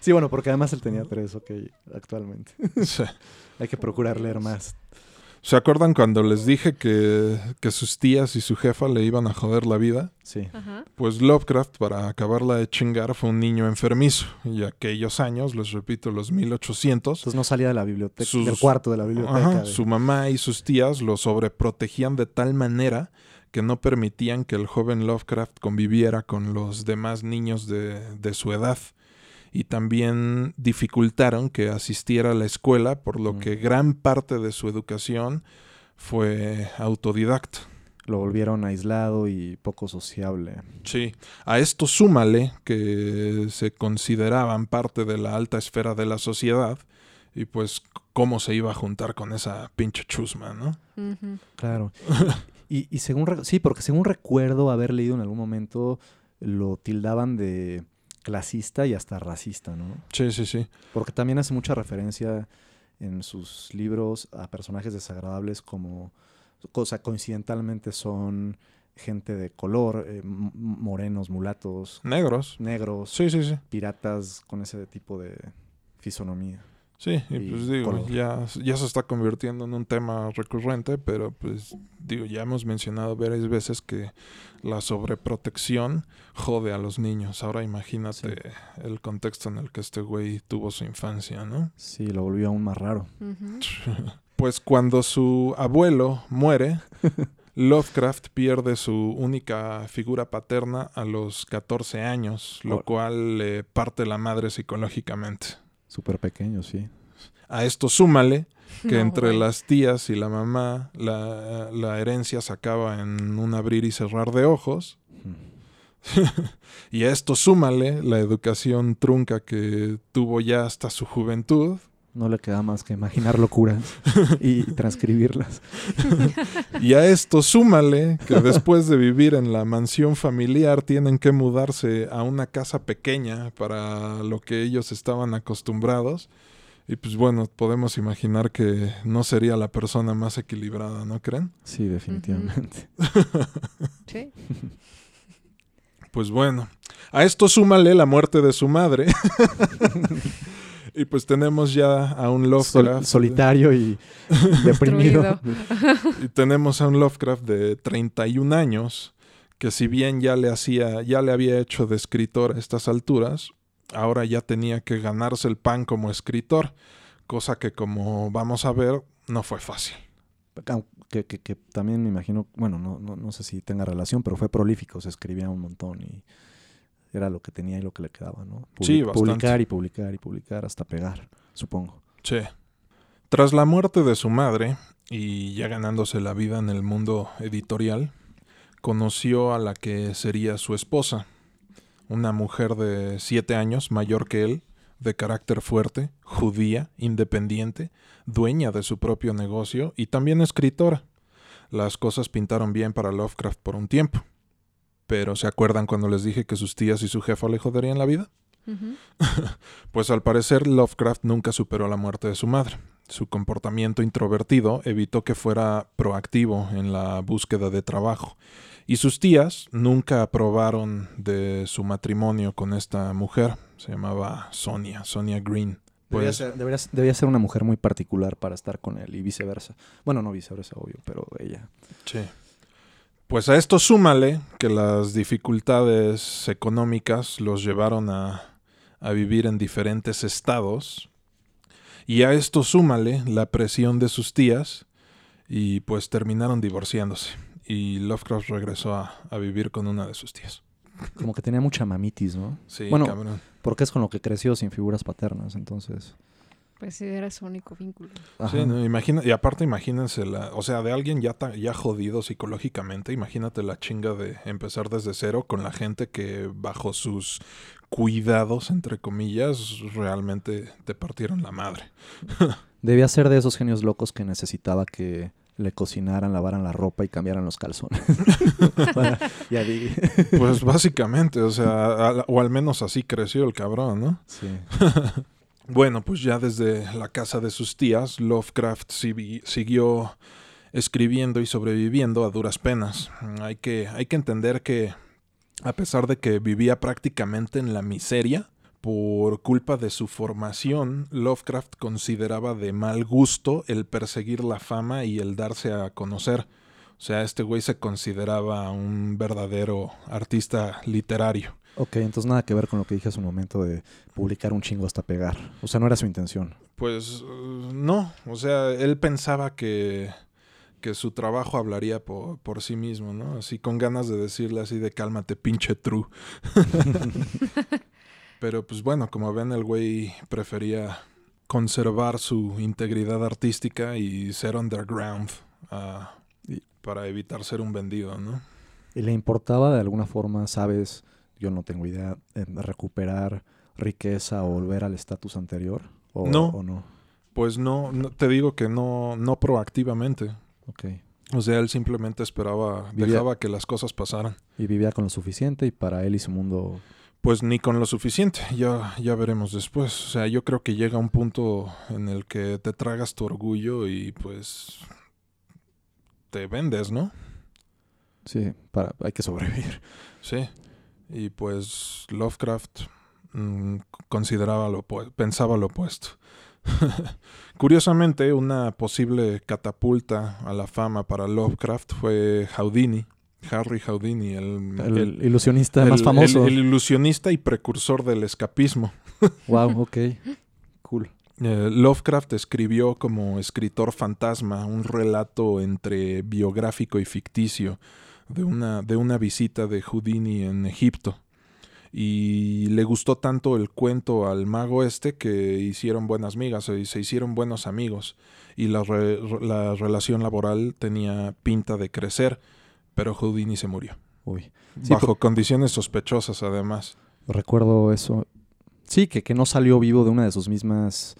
Sí, bueno, porque además él tenía tres, ok, actualmente. Sí. Hay que procurar leer más. ¿Se acuerdan cuando les dije que, que sus tías y su jefa le iban a joder la vida? Sí. Ajá. Pues Lovecraft, para acabarla de chingar, fue un niño enfermizo. Y aquellos años, les repito, los 1800, Entonces no salía de la biblioteca, Sus- del cuarto de la biblioteca. Ajá, de- su mamá y sus tías lo sobreprotegían de tal manera que no permitían que el joven Lovecraft conviviera con los demás niños de, de su edad. Y también dificultaron que asistiera a la escuela, por lo Mm. que gran parte de su educación fue autodidacta. Lo volvieron aislado y poco sociable. Sí, a esto súmale que se consideraban parte de la alta esfera de la sociedad y pues cómo se iba a juntar con esa pinche chusma, ¿no? Claro. y, y según... Sí, porque según recuerdo haber leído en algún momento, lo tildaban de clasista y hasta racista, ¿no? Sí, sí, sí. Porque también hace mucha referencia en sus libros a personajes desagradables como, o sea, coincidentalmente son gente de color, eh, morenos, mulatos, Negros. negros, Sí, sí, sí. piratas con ese tipo de fisonomía. Sí, y, Y pues digo, ya, ya se está convirtiendo en un tema recurrente, pero pues digo, ya hemos mencionado varias veces que la sobreprotección jode a los niños. Ahora imagínate el contexto en el que este güey tuvo su infancia, ¿no? Sí, lo volvió aún más raro. Pues cuando su abuelo muere, Lovecraft pierde su única figura paterna a los 14 años, lo Oh. cual le parte la madre psicológicamente. Súper pequeño, sí. A esto súmale que No, entre güey. las tías y la mamá la, la herencia se acaba en un abrir y cerrar de ojos. Mm. Y a esto súmale la educación trunca que tuvo ya hasta su juventud. No le queda más que imaginar locuras y transcribirlas. Y a esto súmale que después de vivir en la mansión familiar tienen que mudarse a una casa pequeña para lo que ellos estaban acostumbrados. Y pues bueno, podemos imaginar que no sería la persona más equilibrada, ¿no creen? Sí, definitivamente. Sí. Pues bueno, a esto súmale la muerte de su madre. y pues tenemos ya a un Sol- Lovecraft. solitario y deprimido. Y tenemos a un Lovecraft de 31 años, que si bien ya le hacía, ya le había hecho de escritor a estas alturas, ahora ya tenía que ganarse el pan como escritor, cosa que como vamos a ver, no fue fácil. que, que- que también me imagino, bueno, no, no, no sé si tenga relación, pero fue prolífico, se escribía un montón y era lo que tenía y lo que le quedaba, ¿no? Sí, bastante. Publicar y publicar y publicar hasta pegar, supongo. Sí. Tras la muerte de su madre, y ya ganándose la vida en el mundo editorial, conoció a la que sería su esposa, una mujer de siete años mayor que él, de carácter fuerte, judía, independiente, dueña de su propio negocio y también escritora. Las cosas pintaron bien para Lovecraft por un tiempo. Pero ¿se acuerdan cuando les dije que sus tías y su jefa le joderían la vida? Pues al parecer Lovecraft nunca superó la muerte de su madre. Su comportamiento introvertido evitó que fuera proactivo en la búsqueda de trabajo. Y sus tías nunca aprobaron de su matrimonio con esta mujer. Se llamaba Sonia, Sonia Green. Debería, Pues, ser, debería, debería ser una mujer muy particular para estar con él y viceversa. Bueno, no viceversa, obvio, pero ella. sí. Pues a esto súmale que las dificultades económicas los llevaron a, a vivir en diferentes estados. Y a esto súmale la presión de sus tías y pues terminaron divorciándose. Y Lovecraft regresó a, a vivir con una de sus tías. Como que tenía mucha mamitis, ¿no? Sí, Bueno, cabrón. Porque es con lo que creció sin figuras paternas, entonces. Pues sí, era su único vínculo. Ajá. Sí, no, imagina, y aparte imagínense, la, o sea, de alguien ya, ta- ya jodido psicológicamente, imagínate la chinga de empezar desde cero con la gente que bajo sus cuidados, entre comillas, realmente te partieron la madre. Debía ser de esos genios locos que necesitaba que le cocinaran, lavaran la ropa y cambiaran los calzones. Para- ya vi. Pues básicamente, o sea, al- o al menos así creció el cabrón, ¿no? Sí. Bueno, pues ya desde la casa de sus tías, Lovecraft siguió escribiendo y sobreviviendo a duras penas. Hay que entender que, a pesar de que vivía prácticamente en la miseria, por culpa de su formación, Lovecraft consideraba de mal gusto el perseguir la fama y el darse a conocer. O sea, este güey se consideraba un verdadero artista literario. Ok, entonces nada que ver con lo que dije hace un momento de publicar un chingo hasta pegar. O sea, no era su intención. Pues eh, no, o sea, él pensaba que, que su trabajo hablaría por, por sí mismo, ¿no? Así con ganas de decirle así de cálmate, pinche true. Pero pues bueno, como ven, el güey prefería conservar su integridad artística y ser underground ah, Y- para evitar ser un vendido, ¿no? ¿Y le importaba de alguna forma, sabes, yo no tengo idea, en recuperar riqueza o volver al estatus anterior? ¿O No. o no? Pues no, no- te digo que no, no proactivamente. Ok. O sea, él simplemente esperaba, Vivía- dejaba que las cosas pasaran. Y vivía con lo suficiente y para él y su mundo... Pues ni con lo suficiente, ya, ya veremos después. O sea, yo creo que llega un punto en el que te tragas tu orgullo y pues te vendes, ¿no? Sí, para, hay que sobrevivir. Sí. Y pues Lovecraft mm, consideraba lo pensaba lo opuesto. Curiosamente, una posible catapulta a la fama para Lovecraft fue Houdini, Harry Houdini, el, El, el- ilusionista el- más famoso. el- el ilusionista y precursor del escapismo. Wow, ok. Cool. Eh, Lovecraft escribió como escritor fantasma un relato entre biográfico y ficticio de una, de una visita de Houdini en Egipto. Y le gustó tanto el cuento al mago este que hicieron buenas migas y se hicieron buenos amigos. Y la, re- la relación laboral tenía pinta de crecer, pero Houdini se murió. Uy. Sí, bajo condiciones sospechosas además. Recuerdo eso. Sí, que, que no salió vivo de una de sus mismas...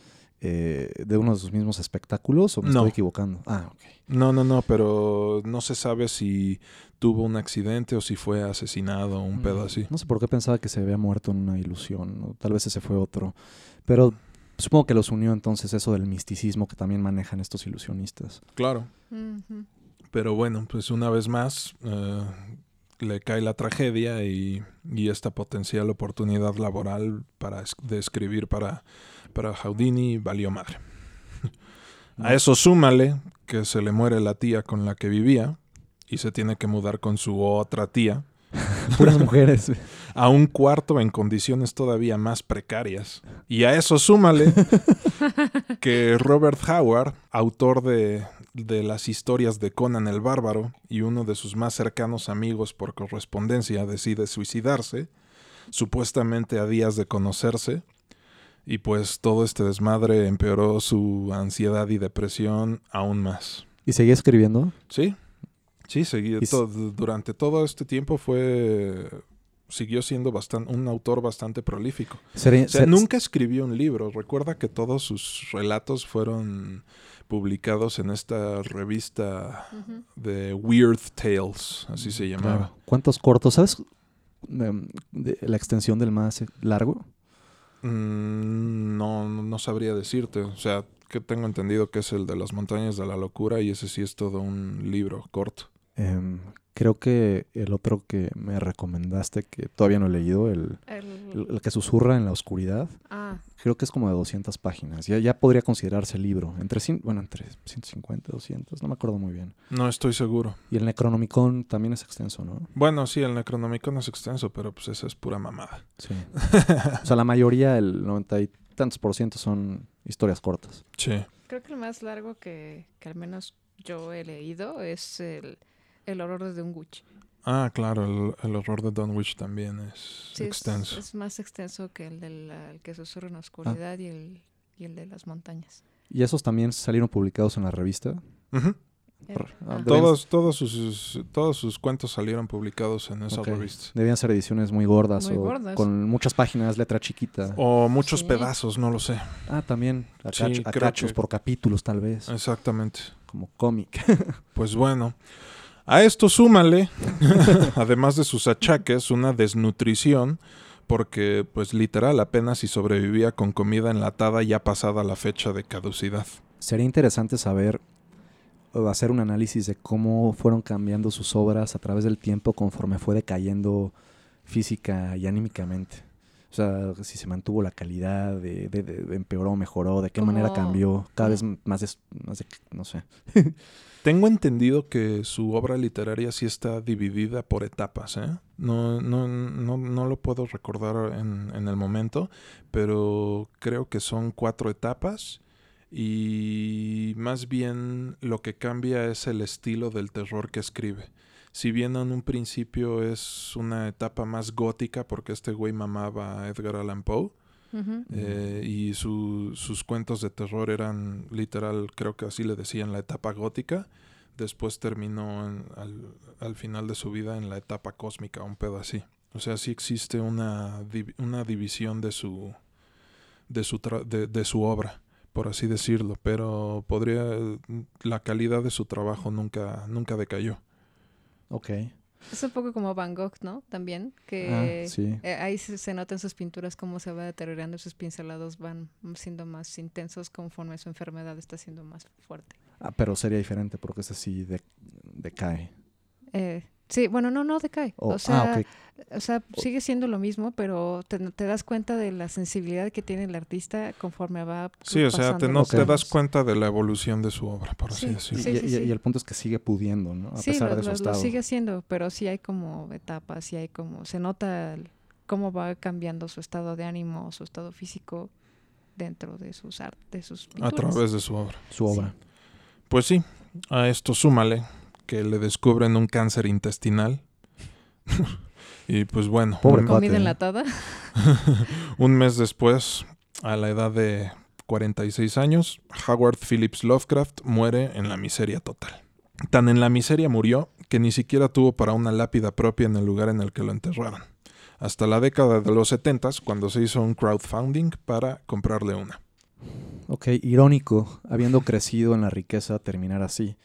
eh, de uno de sus mismos espectáculos o me No. estoy equivocando. Ah, ok. No, no, no, pero no se sabe si tuvo un accidente o si fue asesinado, un pedo Mm, así. No sé por qué pensaba que se había muerto en una ilusión, o tal vez ese fue otro. Pero supongo que los unió entonces eso del misticismo que también manejan estos ilusionistas. Claro. Pero bueno, pues una vez más eh, le cae la tragedia y, y esta potencial oportunidad laboral para es- de escribir para, para Houdini valió madre. A eso súmale que se le muere la tía con la que vivía y se tiene que mudar con su otra tía Puras mujeres. a un cuarto en condiciones todavía más precarias. Y a eso súmale que Robert Howard, autor de, de las historias de Conan el Bárbaro y uno de sus más cercanos amigos por correspondencia, decide suicidarse, supuestamente a días de conocerse. Y pues todo este desmadre empeoró su ansiedad y depresión aún más. ¿Y seguía escribiendo? Sí, sí, seguí, Y s- to- durante todo este tiempo fue siguió siendo bastan- un autor bastante prolífico. Sería- O sea, ser- nunca escribió un libro. Recuerda que todos sus relatos fueron publicados en esta revista de Weird Tales, así se llamaba. Claro. ¿Cuántos cortos? ¿Sabes em, de la extensión del más largo? Mm, no, no sabría decirte. O sea, que tengo entendido que es el de las montañas de la locura y ese sí es todo un libro corto. Em, creo que el otro que me recomendaste, que todavía no he leído, el, El- el- el que susurra en la oscuridad, Ah, creo que es como de 200 páginas. Ya, ya podría considerarse libro. Entre, bueno, entre 150 200, no me acuerdo muy bien. No estoy seguro. Y el Necronomicon también es extenso, ¿no? Bueno, sí, el Necronomicon es extenso, pero pues esa es pura mamada. Sí. o sea, la mayoría, el 90 y tantos por ciento son historias cortas. Sí. creo que el más largo que, que al menos yo he leído es el, el horror de un Gucci. Ah, claro, el, el horror de Dunwich también es Sí, es- extenso. Es, más extenso que el del el que susurra en la oscuridad y, el, y el de las montañas. ¿Y esos también salieron publicados en la revista? Ujú. R- ah, Ah. debían- Todos, todos, sus, todos sus cuentos salieron publicados en esa ok. revista. Debían ser ediciones muy gordas Muy o gordas. con muchas páginas, letra chiquita. O muchos Sí. pedazos, no lo sé. Ah, también. A, Sí, a cachos que- por capítulos, tal vez. Exactamente. Como cómic. Pues bueno, a esto súmale, además de sus achaques, una desnutrición, porque pues literal apenas si sobrevivía con comida enlatada ya pasada la fecha de caducidad. Sería interesante saber o hacer un análisis de cómo fueron cambiando sus obras a través del tiempo conforme fue decayendo física y anímicamente. O sea, si se mantuvo la calidad, de, de- de- empeoró, mejoró, de qué manera cambió, cada vez más, más de- no sé. Tengo entendido que su obra literaria sí está dividida por etapas, ¿eh? No, no, no, no lo puedo recordar en, en el momento, pero creo que son cuatro etapas y más bien lo que cambia es el estilo del terror que escribe. Si bien en un principio es una etapa más gótica, porque este güey mamaba a Edgar Allan Poe, eh, y su- sus cuentos de terror eran literal, creo que así le decían, la etapa gótica. Después terminó en- al, al final de su vida en la etapa cósmica, un pedo así. O sea, sí existe una, div- una división de su, de, su tra- de, de su obra, por así decirlo. Pero podría. La calidad de su trabajo nunca, nunca decayó. Ok. Es un poco como Van Gogh, ¿no? También, que Ah, sí. eh, ahí se, se nota en sus pinturas cómo se va deteriorando sus pincelados van siendo más intensos conforme su enfermedad está siendo más fuerte. Ah, pero sería diferente porque ese sí de- decae. Eh, sí, bueno, no, no decae. O- o sea, ah, o sea, sigue siendo lo mismo, pero te, te das cuenta de la sensibilidad que tiene el artista conforme va Sí, o sea, te, no, das cuenta de la evolución de su obra, por así Sí, decirlo. Y, sí, y- sí, y- sí. y el punto es que sigue pudiendo, ¿no? A Sí, pesar lo, de su lo- lo estado. sigue haciendo, pero sí hay como etapas, sí hay como, se nota el- cómo va cambiando su estado de ánimo, su estado físico dentro de sus art, de sus A pinturas. través de su obra. Su obra. Pues sí, a esto súmale que le descubren un cáncer intestinal. y pues bueno, Pobre un, Comida ¿eh? enlatada. un mes después, a la edad de 46 años, Howard Phillips Lovecraft muere en la miseria total. Tan en la miseria murió que ni siquiera tuvo para una lápida propia en el lugar en el que lo enterraron. Hasta la década de los 70 cuando se hizo un crowdfunding para comprarle una. Ok, irónico, habiendo crecido en la riqueza, terminar así.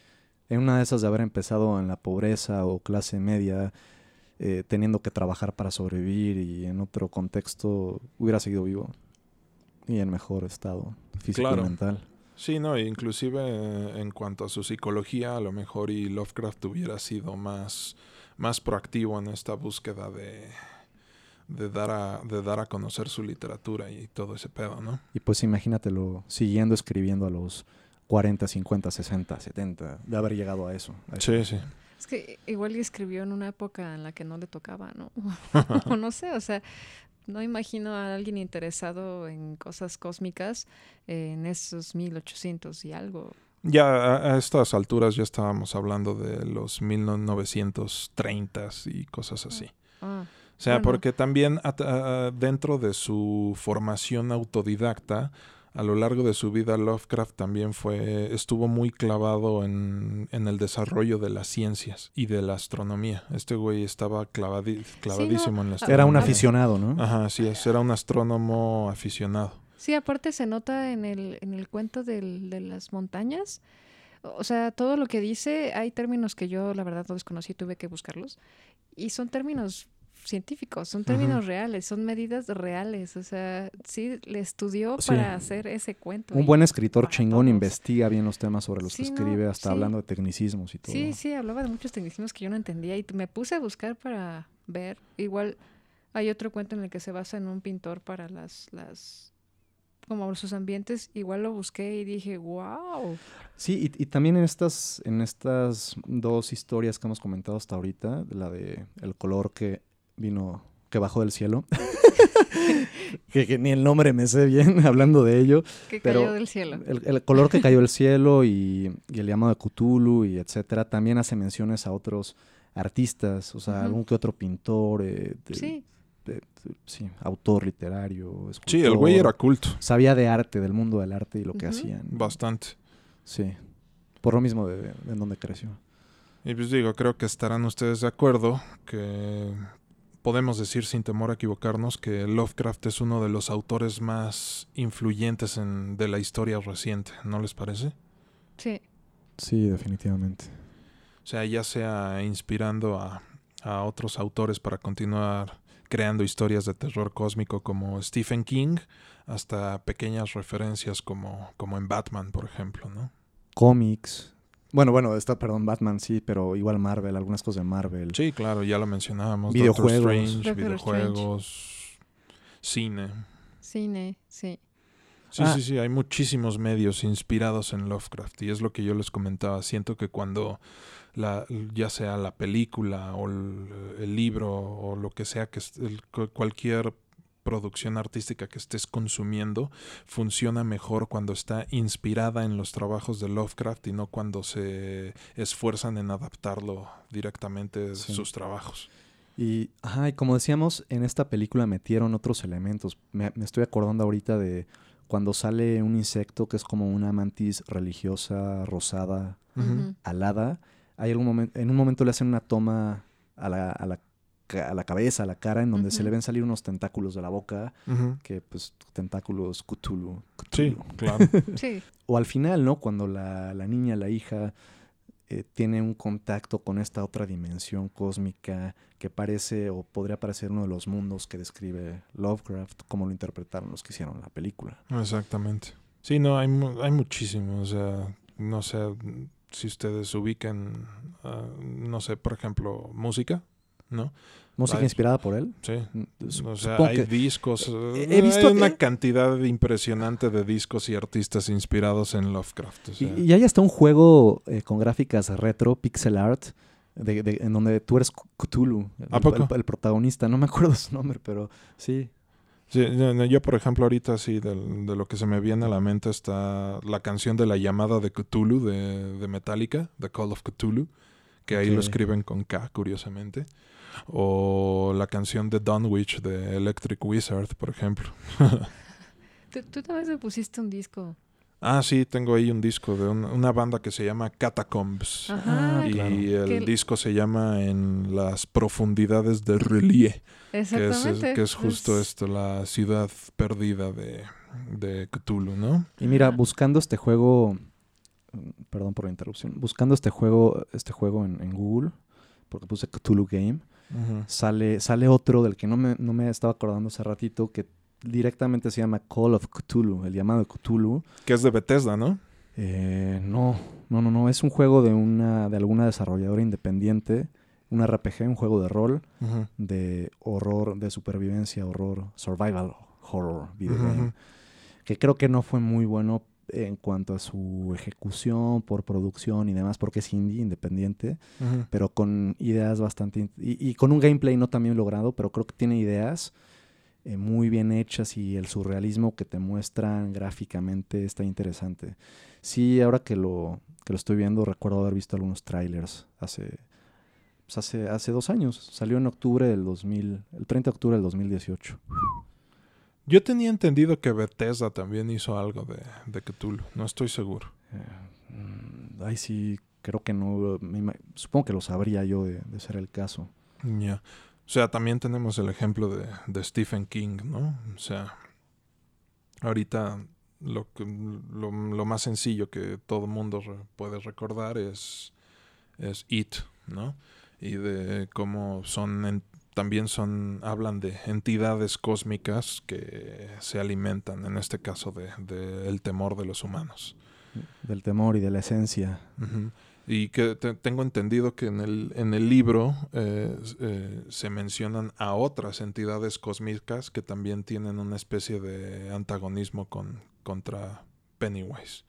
En una de esas de haber empezado en la pobreza o clase media, eh, teniendo que trabajar para sobrevivir y en otro contexto hubiera seguido vivo y en mejor estado físico Claro. y mental. Sí, no, inclusive eh, en cuanto a su psicología, a lo mejor y Lovecraft hubiera sido más, más proactivo en esta búsqueda de, de, dar a, de dar a conocer su literatura y todo ese pedo, ¿no? Y pues imagínatelo siguiendo escribiendo a los 40, 50, 60, 70, de haber llegado a eso. a eso. Sí, sí. Es que igual y escribió en una época en la que no le tocaba, ¿no? o no sé, o sea, no imagino a alguien interesado en cosas cósmicas en esos 1800 y algo. Ya a, a estas alturas ya estábamos hablando de los 1930s y cosas así. Ah, O sea, Bueno. porque también a- dentro de su formación autodidacta, a lo largo de su vida, Lovecraft también fue, estuvo muy clavado en, en el desarrollo de las ciencias y de la astronomía. Este güey estaba clavadi- clavadísimo en la astronomía. Era un aficionado, ¿no? Ajá, así es, era un astrónomo aficionado. Sí, aparte se nota en el, en el cuento del- de las montañas. O sea, todo lo que dice, hay términos que yo la verdad no desconocí, tuve que buscarlos. Y son términos científicos, son términos reales, son medidas reales. O sea, sí, le estudió Sí. para hacer ese cuento. Un buen escritor chingón todos. investiga bien los temas sobre los que no, escribe, hasta sí. hablando de tecnicismos y todo. Sí, sí, hablaba de muchos tecnicismos que yo no entendía y me puse a buscar para ver. Igual hay otro cuento en el que se basa en un pintor para las, las, como sus ambientes. Igual lo busqué y dije, wow. Sí, y, y también en estas, en estas dos historias que hemos comentado hasta ahorita, la de el color que vino, que bajó del cielo, que, que ni el nombre me sé bien hablando de ello, Que Pero cayó del cielo. el, el color que cayó del cielo y, y el llamado de Cthulhu y etcétera, también hace menciones a otros artistas, o sea, algún que otro pintor, eh, de- Sí, de- de- sí, autor literario, Sí, el güey escultor. era culto, Sabía de arte, del mundo del arte y lo que hacían. bastante. Sí. Por lo mismo de, de en donde creció. Y pues digo, creo que estarán ustedes de acuerdo que podemos decir sin temor a equivocarnos que Lovecraft es uno de los autores más influyentes en, de la historia reciente, ¿no les parece? Sí. Sí, definitivamente. O sea, ya sea inspirando a, a otros autores para continuar creando historias de terror cósmico como Stephen King, hasta pequeñas referencias como, como en Batman, por ejemplo, ¿no? Cómics. Bueno, bueno, está, perdón, Batman sí, pero igual Marvel, algunas cosas de Marvel. Sí, claro, ya lo mencionábamos. Videojuegos. Doctor Strange, Doctor videojuegos, cine. Cine, sí. Sí, Ah. sí, sí, hay muchísimos medios inspirados en Lovecraft y es lo que yo les comentaba. Siento que cuando la, ya sea la película o el, el libro o lo que sea que cualquier producción artística que estés consumiendo funciona mejor cuando está inspirada en los trabajos de Lovecraft y no cuando se esfuerzan en adaptarlo directamente de Sí. sus trabajos. Y, ajá, y como decíamos, en esta película metieron otros elementos. Me, me estoy acordando ahorita de cuando sale un insecto que es como una mantis religiosa, rosada, alada. Hay algún momento, en un momento le hacen una toma a la, a la, a la cabeza, a la cara, en donde se le ven salir unos tentáculos de la boca, que pues tentáculos Cthulhu. Sí, claro. Sí. O al final, ¿no? Cuando la, la niña, la hija, eh, tiene un contacto con esta otra dimensión cósmica que parece o podría parecer uno de los mundos que describe Lovecraft, como lo interpretaron los que hicieron la película. Exactamente. Sí, no, hay, mu- hay muchísimo. O sea, no sé si ustedes ubican, ah, no sé, por ejemplo, música, ¿no? ¿Música Ay. inspirada por él? Sí. Mm, O sea, supongo hay que- discos. He- he visto- hay una cantidad impresionante de discos y artistas inspirados en Lovecraft. o Y, sea, y hay hasta un juego eh, con gráficas retro, pixel art, de, de- en donde tú eres Cthulhu, el, ¿A poco? el- el protagonista. No me acuerdo su nombre, pero sí. sí, no, no, yo, por ejemplo, ahorita sí, de, lo que se me viene a la mente está la canción de la llamada de Cthulhu de, Metallica, The Call of Cthulhu, que ahí lo escriben con K, curiosamente. O la canción de Dunwich de Electric Wizard, por ejemplo. Tú, tú también me pusiste un disco. Ah, sí, tengo ahí un disco de un- una banda que se llama Catacombs. Ajá. Ah, y claro. el Que- disco se llama En las profundidades de Relie, que es, Exactamente. que es justo Es- esto, la ciudad perdida de, de Cthulhu, ¿no? Y mira, Ajá. buscando este juego, perdón por la interrupción, buscando este juego, este juego en, en Google, porque puse Cthulhu Game, Sale, sale otro del que no me, no me estaba acordando hace ratito, que directamente se llama Call of Cthulhu, el llamado de Cthulhu. Que es de Bethesda, ¿no? Eh, no, no, no, no, es un juego de una, de alguna desarrolladora independiente, un RPG, un juego de rol, de horror, de supervivencia, horror, survival horror video game que creo que no fue muy bueno en cuanto a su ejecución por producción y demás, porque es indie, independiente, pero con ideas bastante... y con un gameplay no tan bien logrado, pero creo que tiene ideas eh, muy bien hechas y el surrealismo que te muestran gráficamente está interesante. Sí, ahora que lo, que lo estoy viendo, recuerdo haber visto algunos trailers hace, pues hace, hace dos años. Salió en octubre del 2000, el 30 de octubre del 2018. Yo tenía entendido que Bethesda también hizo algo de, de Cthulhu, no estoy seguro. Eh, mm, ay, sí, creo que no. me supongo que lo sabría yo de, de ser el caso. Ya. O sea, también tenemos el ejemplo de, de Stephen King, ¿no? O sea, ahorita lo, que- lo, lo más sencillo que todo mundo re- puede recordar es, es It, ¿no? Y de cómo son, en- también son, hablan de entidades cósmicas que se alimentan, en este caso, de, de el temor de los humanos. Del temor y de la esencia. Y que te- tengo entendido que en el, en el libro eh, eh, se mencionan a otras entidades cósmicas que también tienen una especie de antagonismo con, contra Pennywise.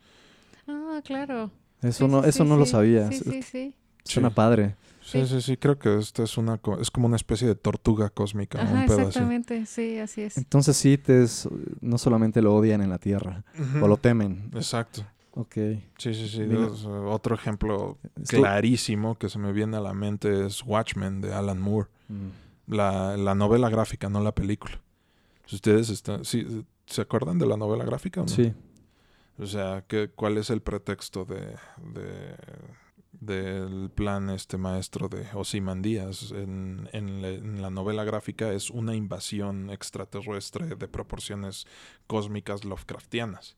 Ah, claro. Eso Sí, no, sí, eso sí, no lo sabía. Sí, sí, sí. Suena Sí. padre. Sí, Sí. sí, creo que esta es una co- es como una especie de tortuga cósmica, Ajá, un pedo así. exactamente. Sí, así es. Entonces sí, te es- no solamente lo odian en la Tierra, o lo temen. Exacto. Ok. Sí, sí, sí. Es, otro ejemplo clarísimo que se me viene a la mente es Watchmen de Alan Moore. Mm. La, la novela gráfica, no la película. Si ustedes están, sí, ¿Se acuerdan de la novela gráfica o no? Sí. O sea, ¿qué, ¿cuál es el pretexto de, de- del plan este maestro de Ozymandias? En, en, la- en la novela gráfica es una invasión extraterrestre de proporciones cósmicas Lovecraftianas.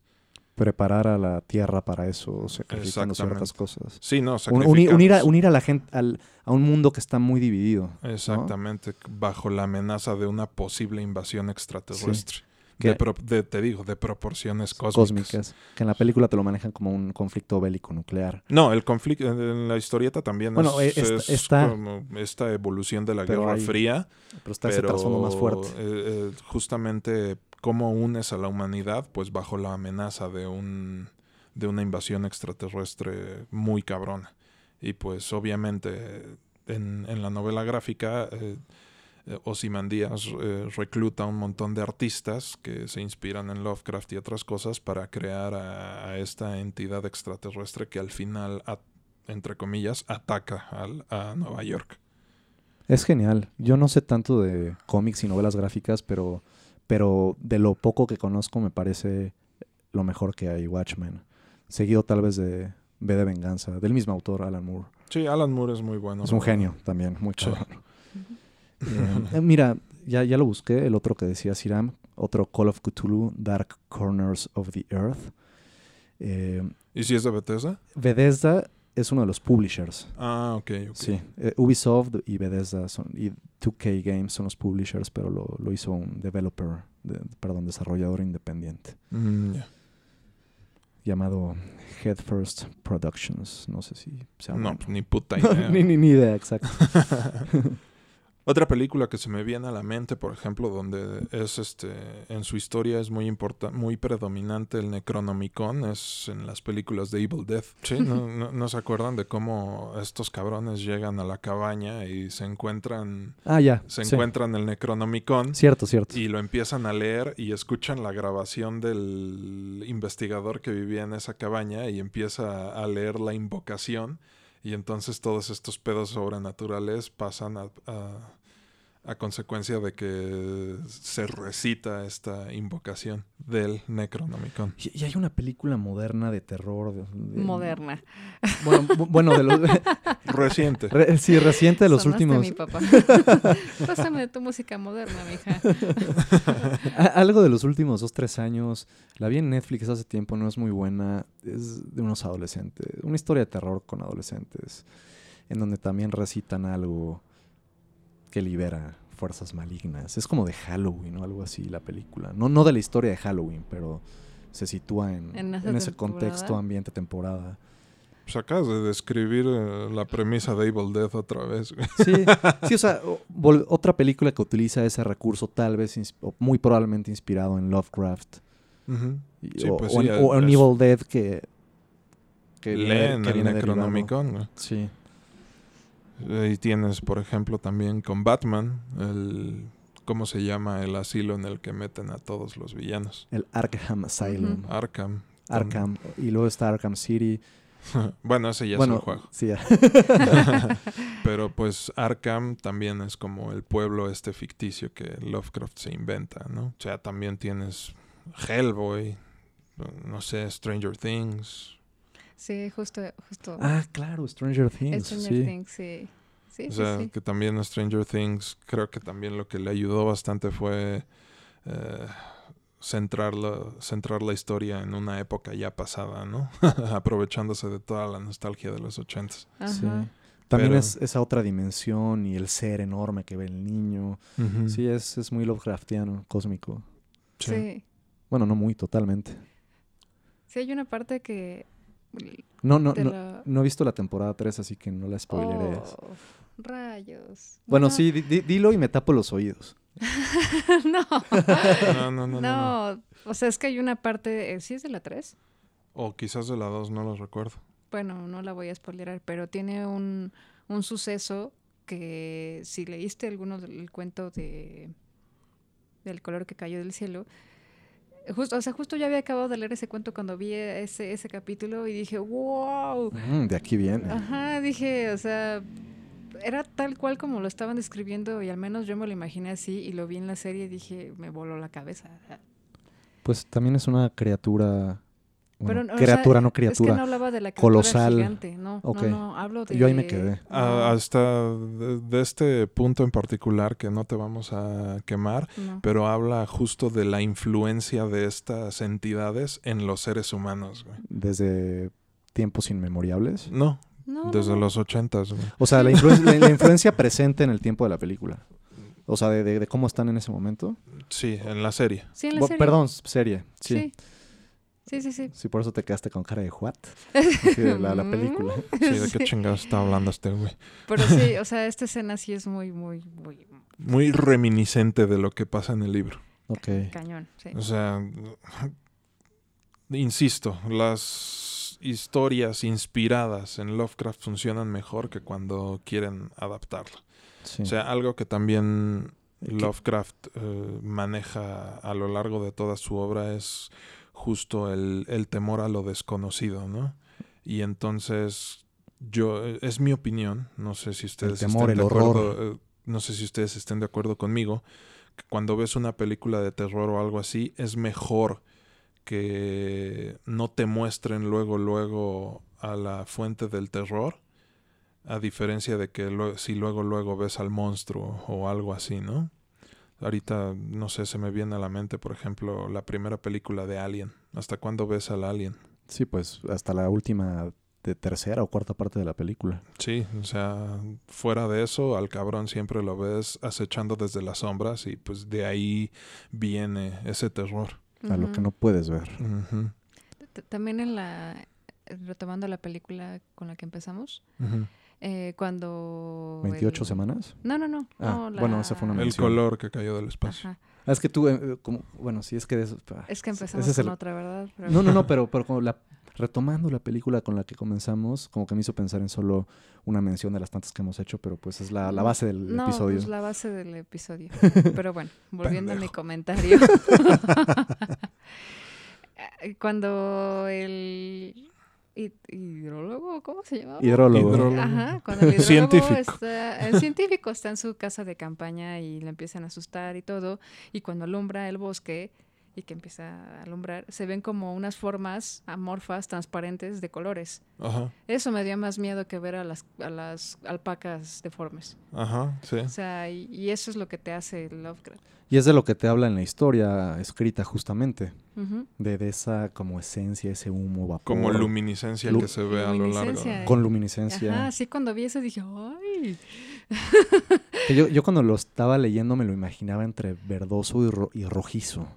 Preparar a la Tierra para eso, sacrificando ciertas cosas. Sí, no, Un- uni- unir, a, unir a la gente al- a un mundo que está muy dividido. Exactamente, bajo la amenaza de una posible invasión extraterrestre. Que- De, pro- de- te digo, de proporciones cósmicas. Cósmicas. Que en la película te lo manejan como un conflicto bélico nuclear. No, el conflicto en la historieta también Bueno, es, eh, esta- es está- como esta evolución de la Guerra hay- Fría, Pero está ese pero trasfondo más fuerte. eh, eh, justamente cómo unes a la humanidad, pues bajo la amenaza de un de una invasión extraterrestre muy cabrona. Y pues obviamente en, en la novela gráfica eh, Ozymandias eh, recluta un montón de artistas que se inspiran en Lovecraft y otras cosas para crear a, a esta entidad extraterrestre que al final, a- entre comillas, ataca al- a Nueva York. Es genial. Yo no sé tanto de cómics y novelas gráficas, pero, pero de lo poco que conozco me parece lo mejor que hay Watchmen. Seguido tal vez de B de Venganza, del mismo autor, Alan Moore. Sí, Alan Moore es muy bueno. es un genio también, muy Sí. Eh, mira, ya, ya lo busqué, el otro que decía Siram, otro Call of Cthulhu, Dark Corners of the Earth. Eh, ¿Y si es de Bethesda? Bethesda es uno de los publishers. Ah, ok, ok. Sí, eh, Ubisoft y Bethesda son, y 2K Games son los publishers, pero lo, lo hizo un developer, de- perdón, desarrollador independiente, Mm, llamado Headfirst Productions. No sé si se No, llama. pues, ni puta idea. ni, ni, ni idea, exacto. Otra película que se me viene a la mente, por ejemplo, donde es este en su historia es muy muy predominante el Necronomicon, es en las películas de Evil Death. Sí, ¿no, no, no se acuerdan de cómo estos cabrones llegan a la cabaña y se encuentran Ah, ya. se sí. encuentran el Necronomicon Cierto, cierto. y lo empiezan a leer y escuchan la grabación del investigador que vivía en esa cabaña y empieza a leer la invocación y entonces todos estos pedos sobrenaturales pasan a, a- a consecuencia de que se recita esta invocación del Necronomicon. Y, y hay una película moderna de terror. de- de- Moderna. Bueno, bu- bueno de los, Reciente. re- sí, reciente de los Sonaste últimos. mi papá. Pásame tu música moderna, mija. A- Algo de los últimos dos, tres años. La vi en Netflix hace tiempo, no es muy buena. Es de unos adolescentes. Una historia de terror con adolescentes. En donde también recitan algo que libera fuerzas malignas. Es como de Halloween o algo así la película. No, no de la historia de Halloween, pero se sitúa en, En ese contexto, ambiente, temporada. Pues acabas de describir eh, la premisa de Evil Death otra vez. Sí, sí, o sea, o- otra película que utiliza ese recurso, tal vez, o muy probablemente inspirado en Lovecraft. Ujú. Y- Sí, o, pues sí, en, o en Evil Dead que, que Leen que el. Necronomicon. güey. Sí. Ahí tienes, por ejemplo, también con Batman, el ¿cómo se llama? El asilo en el que meten a todos los villanos. El Arkham Asylum. Arkham. Arkham. Y luego está Arkham City. bueno, ese ya bueno, es el juego. sí, ya. Pero pues Arkham también es como el pueblo este ficticio que Lovecraft se inventa, ¿no? O sea, también tienes Hellboy, no sé, Stranger Things. Sí, justo, justo. ah, claro, Stranger Things. Stranger sí. Things, sí. Sí, O sea, sí. que también Stranger Things creo que también lo que le ayudó bastante fue eh, centrar, la, centrar la historia en una época ya pasada, ¿no? Aprovechándose de toda la nostalgia de los ochentas. Sí. También Pero- es esa otra dimensión y el ser enorme que ve el niño. Sí, es, es muy Lovecraftiano, cósmico. Sí. Sí. Bueno, no muy, totalmente. Sí, hay una parte que... No, no, no, no he visto la temporada 3, así que no la spoileré. Oh, rayos. Bueno, sí, di- di- dilo y me tapo los oídos. no. No, no, no, no, no. No, o sea, es que hay una parte, eh, ¿sí es de la 3? O quizás de la 2, no los recuerdo. Bueno, no la voy a spoilerar, pero tiene un, un suceso que si leíste alguno del cuento de del color que cayó del cielo, justo, o sea, justo yo había acabado de leer ese cuento cuando vi ese, ese capítulo y dije, wow. Mm, de aquí viene. Ajá, dije, o sea, era tal cual como lo estaban describiendo y al menos yo me lo imaginé así y lo vi en la serie y dije, me voló la cabeza. Pues también es una criatura Bueno, Pero, criatura, sea, no Es que criatura. no hablaba de la criatura colosal. gigante, no, Ok. no, no, hablo de... Yo ahí me quedé. A- No, hasta de, de este punto en particular que no te vamos a quemar, no. pero habla justo de la influencia de estas entidades en los seres humanos, güey. Desde tiempos inmemoriales. No, No, desde no. los ochentas, güey. O sea, la, influen- la- la influencia presente en el tiempo de la película. O sea, de, de- de cómo están en ese momento. Sí, en la serie. Sí, en la serie. Perdón, serie. Sí. Sí. Sí, sí, sí. Sí, por eso te quedaste con cara de what? Sí, de la, la película. Sí, ¿de qué chingados está hablando este güey? Pero sí, o sea, esta escena sí es muy, muy, muy Muy reminiscente de lo que pasa en el libro. Ok. cañón, sí. O sea, insisto, las historias inspiradas en Lovecraft funcionan mejor que cuando quieren adaptarlo. Sí. O sea, algo que también. Lovecraft eh, maneja a lo largo de toda su obra es justo el, el temor a lo desconocido, ¿no? Y entonces, yo, es mi opinión, no sé si ustedes temor, estén el de horror. acuerdo, eh, no sé si ustedes estén de acuerdo conmigo, que cuando ves una película de terror o algo así, es mejor que no te muestren luego, luego a la fuente del terror, a diferencia de que si luego, luego ves al monstruo o algo así, ¿no? Ahorita, no sé, se me viene a la mente, por ejemplo, la primera película de Alien. ¿Hasta cuándo ves al Alien? Sí, pues hasta la última de tercera o cuarta parte de la película. Sí, o sea, fuera de eso, al cabrón siempre lo ves acechando desde las sombras y pues de ahí viene ese terror. A lo que no puedes ver. También en la, retomando la película con la que empezamos. Eh, cuando... 28 el- semanas. No, no, no. Ah, no, bueno, esa fue una El mención. color que cayó del espacio. Ajá. Ah, es que tú, eh, como, bueno, sí, es que de eso. ah, Es que empezamos es el- con otra, ¿verdad? Pero- No, no, no, pero, pero como la, retomando la película con la que comenzamos, como que me hizo pensar en solo una mención de las tantas que hemos hecho, pero pues es la, la base del no, episodio. pues la base del episodio. Pero bueno, volviendo a mi comentario. Eh, Cuando el hidrólogo, ¿cómo se llamaba? Hidrólogo. Hidrólogo. Ajá, cuando el hidrólogo Científico. está, el científico está en su casa de campaña y le empiezan a asustar y todo, y cuando alumbra el bosque y que empieza a alumbrar, se ven como unas formas amorfas, transparentes de colores. Ajá, Eso me dio más miedo que ver a las, a las alpacas deformes. ajá, sí. O sea, y, y eso es lo que te hace Lovecraft. Y es de lo que te habla en la historia escrita justamente, de, de esa como esencia, ese humo, vapor. Como luminiscencia Lu- que se ve a lo largo. Luminiscencia. Con luminiscencia. Ajá, sí, cuando vi eso dije, ¡ay! Yo, yo cuando lo estaba leyendo me lo imaginaba entre verdoso y, ro- y rojizo.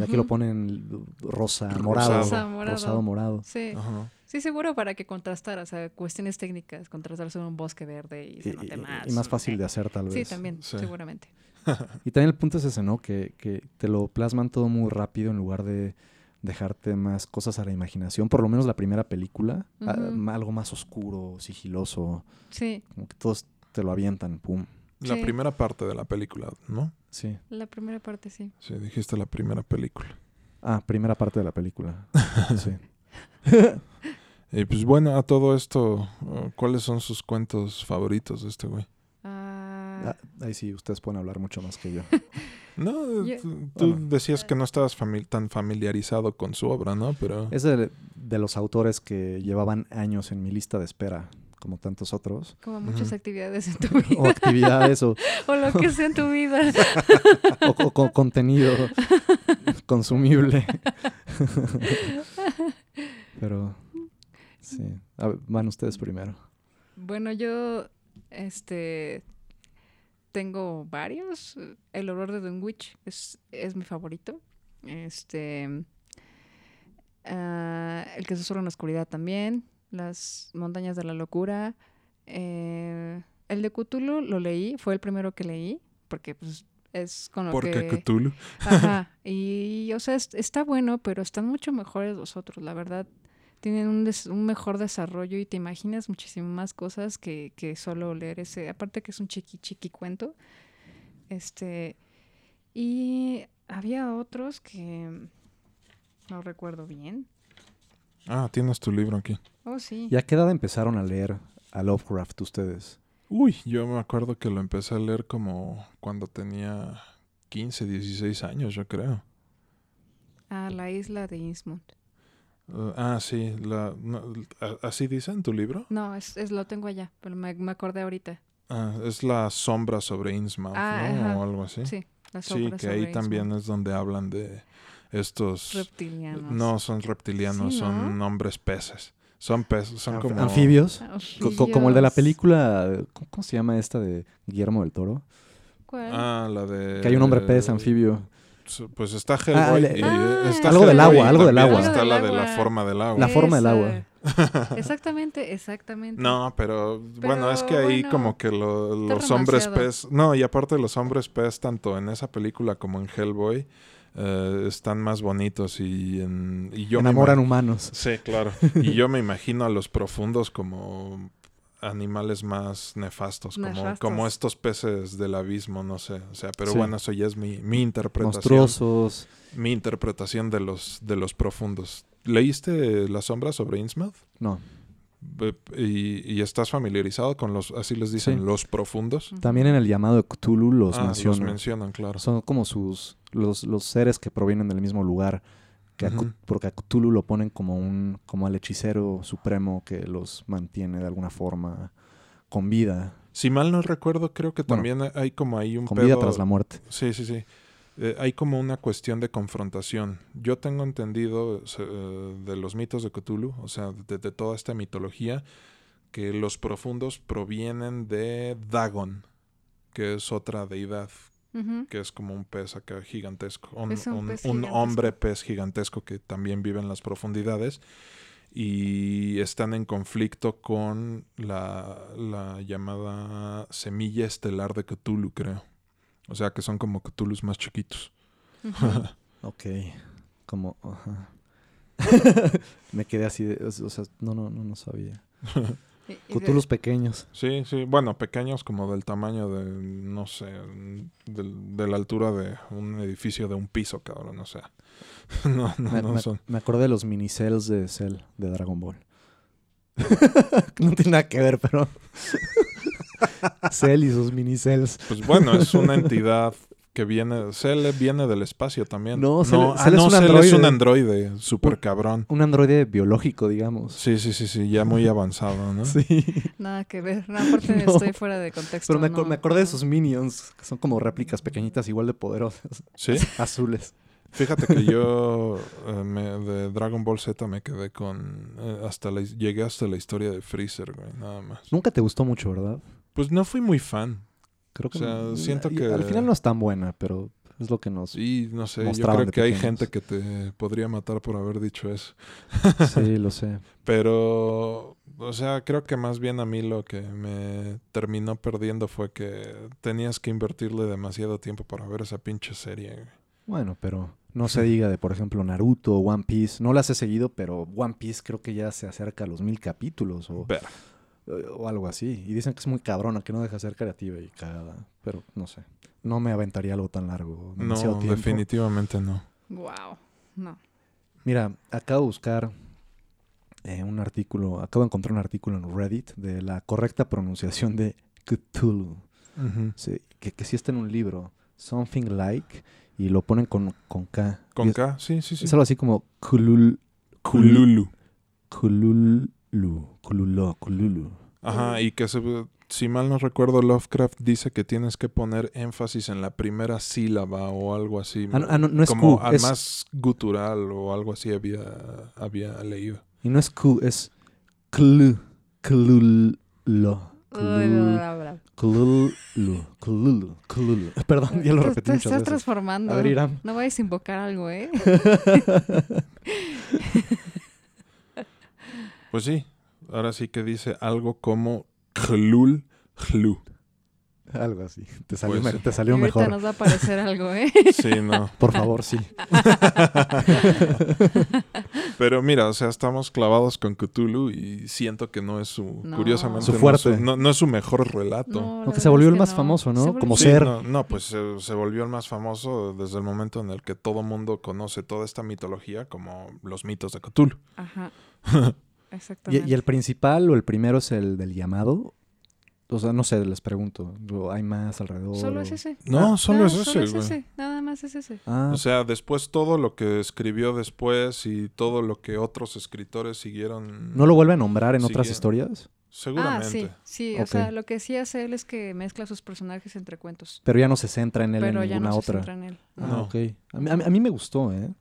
Y aquí lo ponen rosa, morado. Rosa, morado. Rosado, morado. Sí. Ajá. sí, seguro para que contrastara, o sea, cuestiones técnicas, contrastar sobre un bosque verde y Y, se note más. y más fácil de hacer tal vez. Sí, también, Sí. seguramente. Y también el punto es ese, ¿no? Que, que te lo plasman todo muy rápido en lugar de dejarte más cosas a la imaginación. Por lo menos la primera película, a- Ujú. algo más oscuro, sigiloso. Sí, Como que todos te lo avientan, pum. La Sí. primera parte de la película, ¿no? Sí. la primera parte sí. Sí, dijiste la primera película. Ah, primera parte de la película. Sí. Y pues bueno, a todo esto, uh, ¿cuáles son sus cuentos favoritos de este güey? Ah, Ah, ahí sí, ustedes pueden hablar mucho más que yo. No, Yo- tú, tú Bueno. decías que no estabas fami- tan familiarizado con su obra, ¿no? Pero Es de, de los autores que llevaban años en mi lista de espera, como tantos otros. como muchas actividades en tu vida. O actividades o, o lo que sea en tu vida. o- o con contenido consumible. Pero sí. A ver, van ustedes primero. Bueno, yo este tengo varios. El horror de Dunwich es, es mi favorito. Este ah, El que susurra en la oscuridad también. Las montañas de la locura. eh, el de Cthulhu lo leí, fue el primero que leí, porque pues es con lo porque que... Cthulhu. Ajá. Y, o sea, es- está bueno, pero están mucho mejores los otros, la verdad. Tienen un, des- un mejor desarrollo y te imaginas muchísimas más cosas que, que solo leer ese. Aparte que es un chiqui chiqui cuento. Este. Y había otros que no recuerdo bien. Ah, tienes tu libro aquí. Oh, sí. ¿Y a qué edad empezaron a leer a Lovecraft ustedes? Uy, yo me acuerdo que lo empecé a leer como cuando tenía 15, 16 años, yo creo. A la isla de Innsmouth. Uh, ah, sí. La, no, a- ¿Así dice en tu libro? No, es, es lo tengo allá, pero me, me acordé ahorita. Ah, es la sombra sobre Innsmouth, Ah, ¿no? ajá. O algo así. Sí, la Sí, sombra que ahí sobre también Innsmouth. es donde hablan de estos... reptilianos. No son reptilianos, Sí, ¿no? son hombres peces. Son peces, son como... Anfibios. Ah, Co- co- como el de la película, ¿cómo, cómo se llama esta de Guillermo del Toro? ¿Cuál? Ah, la de... Que hay un hombre pez anfibio. Pues está Hellboy le- y Ah, está algo del Hellboy agua, y algo del agua. Está la de la forma del agua. La forma del agua. Exactamente, exactamente. No, pero, bueno, es que ahí bueno, como que lo- los hombres pez... No, y aparte los hombres pez, tanto en esa película como en Hellboy, eh, están más bonitos y, en, y yo me Enamoran imag- humanos. Sí, claro. Y yo me imagino a los profundos como animales más nefastos, como, Nefastos. como estos peces del abismo, no sé. O sea, pero Sí. bueno, eso ya es mi, mi interpretación. Monstruosos. Mi interpretación de los, de los profundos. ¿Leíste La sombra sobre Innsmouth? No. ¿Y, y estás familiarizado con los, así les dicen, Sí. los profundos? También en el llamado de Cthulhu los ah, mencionan. los mencionan, claro. Son como sus los, los seres que provienen del mismo lugar. Que porque a Cthulhu lo ponen como un como al hechicero supremo que los mantiene de alguna forma con vida, Si mal no recuerdo, creo que Bueno, también hay como ahí un con vida tras la muerte. Sí, sí, sí. Eh, hay como una cuestión de confrontación. Yo tengo entendido eh, de los mitos de Cthulhu, o sea, de, de toda esta mitología, que los profundos provienen de Dagon, que es otra deidad, que es como un pez acá gigantesco, un, Es un un- pez un gigantesco. hombre pez gigantesco que también vive en las profundidades y están en conflicto con la, la llamada semilla estelar de Cthulhu, creo. O sea que son como Cthulhus más chiquitos. Ok. Como ajá. Me quedé así de, o sea, no no no no sabía. De- Cthulhus pequeños. Sí, sí, bueno, pequeños como del tamaño de, no sé, del- de la altura de un edificio de un piso, cabrón, o sea. No, no, Me, no me- son. me acordé de los minicells de Cell de Dragon Ball. no tiene nada que ver, pero Cell y sus minicells. Pues bueno, es una entidad que viene, Cell viene del espacio también. No, Cell- ah, Cell es no, un Cell es androide. un androide, súper cabrón. Un androide biológico, digamos. Sí, sí, sí, sí, ya muy avanzado, ¿no? Sí. Nada que ver. No, aparte No. estoy fuera de contexto. Pero no. me acordé de sus minions, que son como réplicas pequeñitas, igual de poderosas, Sí. azules. Fíjate que yo eh, me- de Dragon Ball Z me quedé con eh, hasta la, llegué hasta la historia de Freezer, güey, nada más. Nunca te gustó mucho, ¿verdad? Pues no fui muy fan. Creo que O sea, no- siento que- al final no es tan buena, pero es lo que nos Y no sé, yo creo que hay gente que te podría matar por haber dicho eso. Sí, lo sé. Pero, o sea, creo que más bien a mí lo que me terminó perdiendo fue que tenías que invertirle demasiado tiempo para ver esa pinche serie. Bueno, pero no se diga de, por ejemplo, Naruto, One Piece. No las he seguido, pero One Piece creo que ya se acerca a los mil capítulos o. o algo así. Y dicen que es muy cabrona, que no deja de ser creativa y cagada. Pero no sé. No me aventaría algo tan largo. No, tiempo. definitivamente no. Wow. No. Mira, acabo de buscar eh, un artículo, acabo de encontrar un artículo en Reddit de la correcta pronunciación de Cthulhu. Sí, que, que sí está en un libro, Something Like, y lo ponen con, con K. ¿Con es, K? Sí, sí, sí. es algo así como Kulul, Kululu. Kululu, Kululo, Kululu. Ajá, y que se, si mal no recuerdo, Lovecraft dice que tienes que poner énfasis en la primera sílaba o algo así. Ah, no, ah, no, no es como Q, es- más gutural o algo así había, había leído. Y no es Q, es bla, bla. Kululu, Kululu, Kululu. Perdón, ya lo repetí te estás transformando. A ver. No vayas a invocar algo, ¿eh? Pues sí, ahora sí que dice algo como Chlul Hlu. Algo así. Te salió, Pues me- te salió ahorita mejor. nos va a aparecer algo, ¿eh? Sí, no. Por favor, sí. Pero mira, o sea, estamos clavados con Cthulhu y siento que no es su, No. curiosamente, Su no es fuerte. no, no es su mejor relato. No, Aunque se volvió el que más no. famoso, ¿no? Se Como Sí, ser. No, no, pues se, se volvió el más famoso desde el momento en el que todo mundo conoce toda esta mitología como los mitos de Cthulhu. Ajá. ¿Y, Exactamente. y el principal o el primero es el del llamado? O sea, no sé, les pregunto. ¿o ¿Hay más alrededor? Solo es ese. No, Ah, solo es solo ese, güey. ese. Nada más es ese. Ah, O sea, después todo lo que escribió después y todo lo que otros escritores siguieron. ¿No lo vuelve a nombrar en otras Sigue- historias? Seguramente. Ah, sí, sí. Ok. O sea, lo que sí hace él es que mezcla sus personajes entre cuentos. Pero ya no se centra en él pero en ya ninguna no se otra. centra en él. Ah, No. ok. A mí, a mí- me gustó, ¿eh?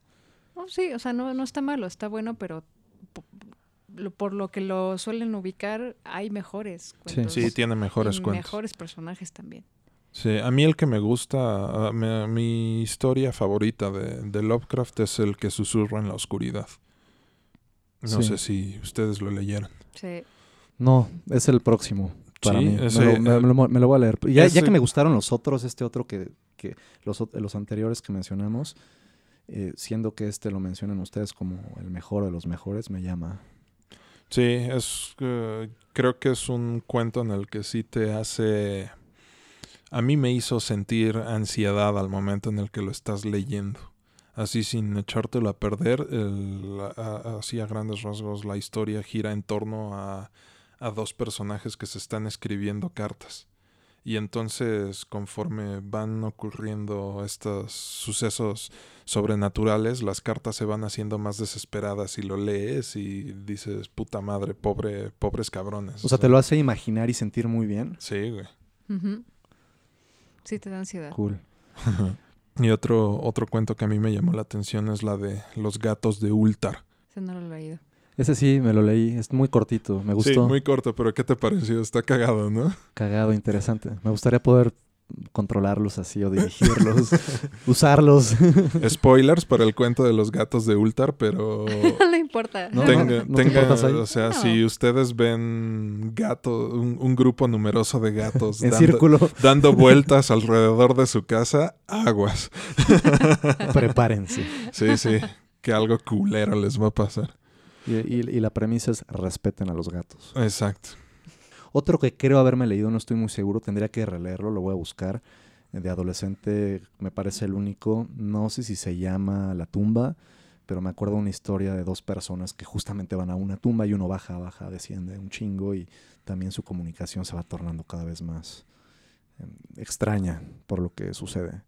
Sí, o sea, no, no está malo, está bueno, pero lo- por lo que lo suelen ubicar, hay mejores cuentos. Sí, tiene mejores y cuentos. mejores personajes también. Sí, a mí el que me gusta, mi historia favorita de, de Lovecraft es el que susurra en la oscuridad. No Sí. sé si ustedes lo leyeron. Sí. No, es el próximo para Sí, mí. Me ese, lo, me- eh, me lo- me lo voy a leer. Ya, que me gustaron los otros, este otro que, que los, los anteriores que mencionamos, eh, siendo que este lo mencionan ustedes como el mejor de los mejores, me llama. Sí, es eh, creo que es un cuento en el que sí te hace a mí me hizo sentir ansiedad al momento en el que lo estás leyendo. Así sin echártelo a perder, el- a- así a grandes rasgos la historia gira en torno a, a dos personajes que se están escribiendo cartas. Y entonces, conforme van ocurriendo estos sucesos sobrenaturales, las cartas se van haciendo más desesperadas y lo lees y dices, puta madre, pobre, pobres cabrones. O sea, te lo hace imaginar y sentir muy bien. Sí, güey. Sí, te da ansiedad. Cool. y otro, otro cuento que a mí me llamó la atención es la de Los gatos de Ultar. Ese no lo he leído. Ese sí, me lo leí. Es muy cortito. Me Sí, gustó. muy corto, pero ¿qué te pareció? Está cagado, ¿no? Cagado, interesante. Me gustaría poder controlarlos así o dirigirlos, usarlos. Spoilers para el cuento de los gatos de Ultar, pero no le importa. No, tenga, no te tenga- importas ahí. o sea, No. si ustedes ven gato, un, un grupo numeroso de gatos en dando, círculo, dando vueltas alrededor de su casa, aguas. prepárense. Sí, sí, que algo culero les va a pasar. Y, y- y la premisa es respeten a los gatos. Exacto. Otro que creo haberme leído, no estoy muy seguro, tendría que releerlo, lo voy a buscar. De adolescente me parece el único, no sé si se llama La tumba, pero me acuerdo una historia de dos personas que justamente van a una tumba y uno baja, baja, desciende un chingo y también su comunicación se va tornando cada vez más eh, extraña por lo que sucede.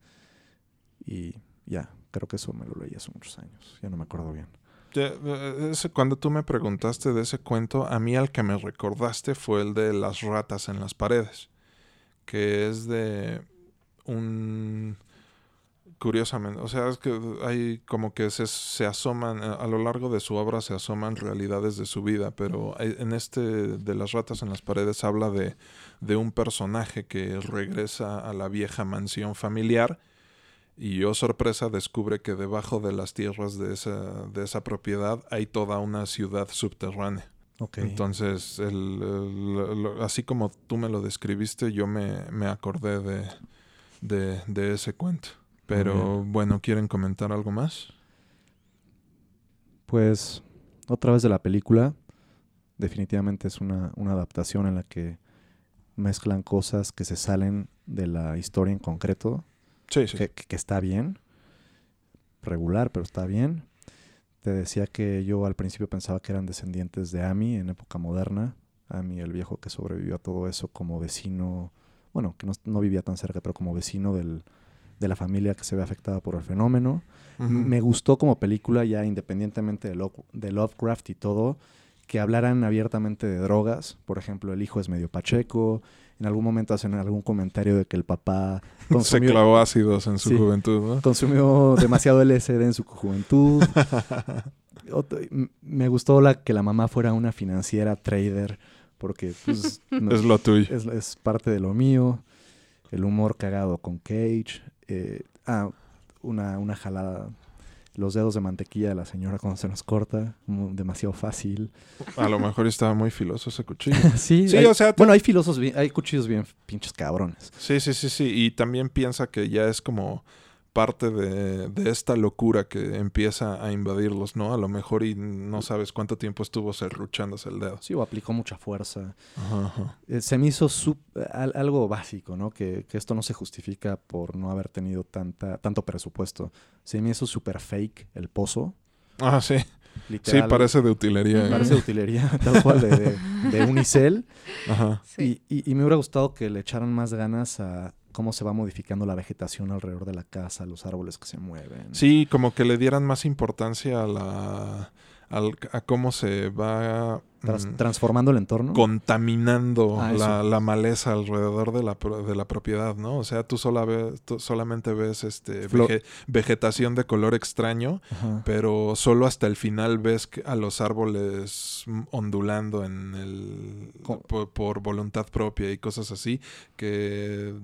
Y ya, creo que eso me lo leí hace muchos años, ya no me acuerdo bien. Eh, ese- cuando tú me preguntaste de ese cuento, a mí al que me recordaste fue el de las ratas en las paredes, que es de un... Curiosamente, o sea, es que hay como que se, asoman, eh, a lo largo de su obra se asoman realidades de su vida, pero en este de las ratas en las paredes habla de, de un personaje que regresa a la vieja mansión familiar y oh sorpresa descubre que debajo de las tierras de esa, de esa propiedad hay toda una ciudad subterránea. Entonces, el- así como tú me lo describiste, yo me, me acordé de, de, de ese cuento. Pero bueno, ¿quieren comentar algo más? Pues otra vez de la película, definitivamente es una, una adaptación en la que mezclan cosas que se salen de la historia en concreto, Sí, sí. que, está bien, regular, pero está bien. Te decía que yo al principio pensaba que eran descendientes de Ami en época moderna, Ami el viejo que sobrevivió a todo eso como vecino, bueno, que no, no vivía tan cerca, pero como vecino del- de la familia que se ve afectada por el fenómeno. Me gustó como película, ya independientemente de, Lo- de Lovecraft y todo, que hablaran abiertamente de drogas. Por ejemplo, el hijo es medio pacheco. En algún momento hacen algún comentario de que el papá Se consumió, clavó ácidos en su Sí. juventud, ¿no? consumió demasiado LSD en su juventud. Otro- me gustó la, que la mamá fuera una financiera trader, porque pues, no- es lo tuyo. es, es parte de lo mío. El humor cagado con Cage. eh, ah, una, una jalada. Los dedos de mantequilla de la señora cuando se nos corta. demasiado fácil. A lo mejor estaba muy filoso ese cuchillo. sí, Sí, hay- o sea, Bueno, hay filosos, bien- hay cuchillos bien pinches cabrones. Sí, sí, sí, sí. Y también piensa que ya es como parte de, de esta locura que empieza a invadirlos, ¿no? A lo mejor y no sabes cuánto tiempo estuvo serruchándose el dedo. Sí, o aplicó mucha fuerza. Ajá, ajá. Eh, se me hizo al- algo básico, ¿no? Que, que esto no se justifica por no haber tenido tanta, tanto presupuesto. Se me hizo súper fake el pozo. Ah, sí. Literal, Sí, parece de utilería. ¿eh? Parece de utilería, tal cual, de, de, de Unicel. Ajá. Sí. Y, y- y me hubiera gustado que le echaran más ganas a cómo se va modificando la vegetación alrededor de la casa, los árboles que se mueven. Sí, como que le dieran más importancia a la al- a cómo se va Tras- mm, transformando el entorno. contaminando Ah, la, maleza alrededor de la, de la propiedad, ¿no? O sea, tú, sola ves, tú solamente ves este vege- vegetación de color extraño, Ajá. pero solo hasta el final ves a los árboles ondulando en el por, por voluntad propia y cosas así que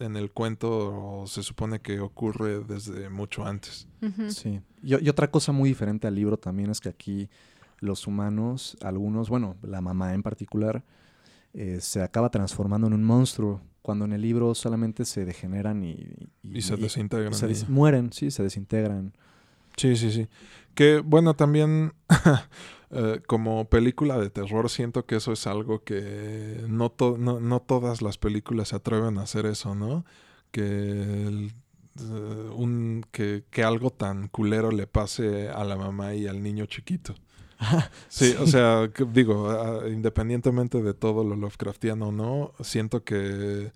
en el cuento se supone que ocurre desde mucho antes. Sí. Y, y otra cosa muy diferente al libro también es que aquí los humanos, algunos, bueno, la mamá en particular, eh, se acaba transformando en un monstruo, cuando en el libro solamente se degeneran y, Y se desintegran. y se y- des- mueren, sí, se desintegran. Sí, sí, sí. Que bueno, también eh, como película de terror siento que eso es algo que no, to- no, no todas las películas se atreven a hacer eso, ¿no? Que, el- eh, un, que, que algo tan culero le pase a la mamá y al niño chiquito. Sí, o Sí. sea, que digo, independientemente de todo lo Lovecraftiano o no, siento que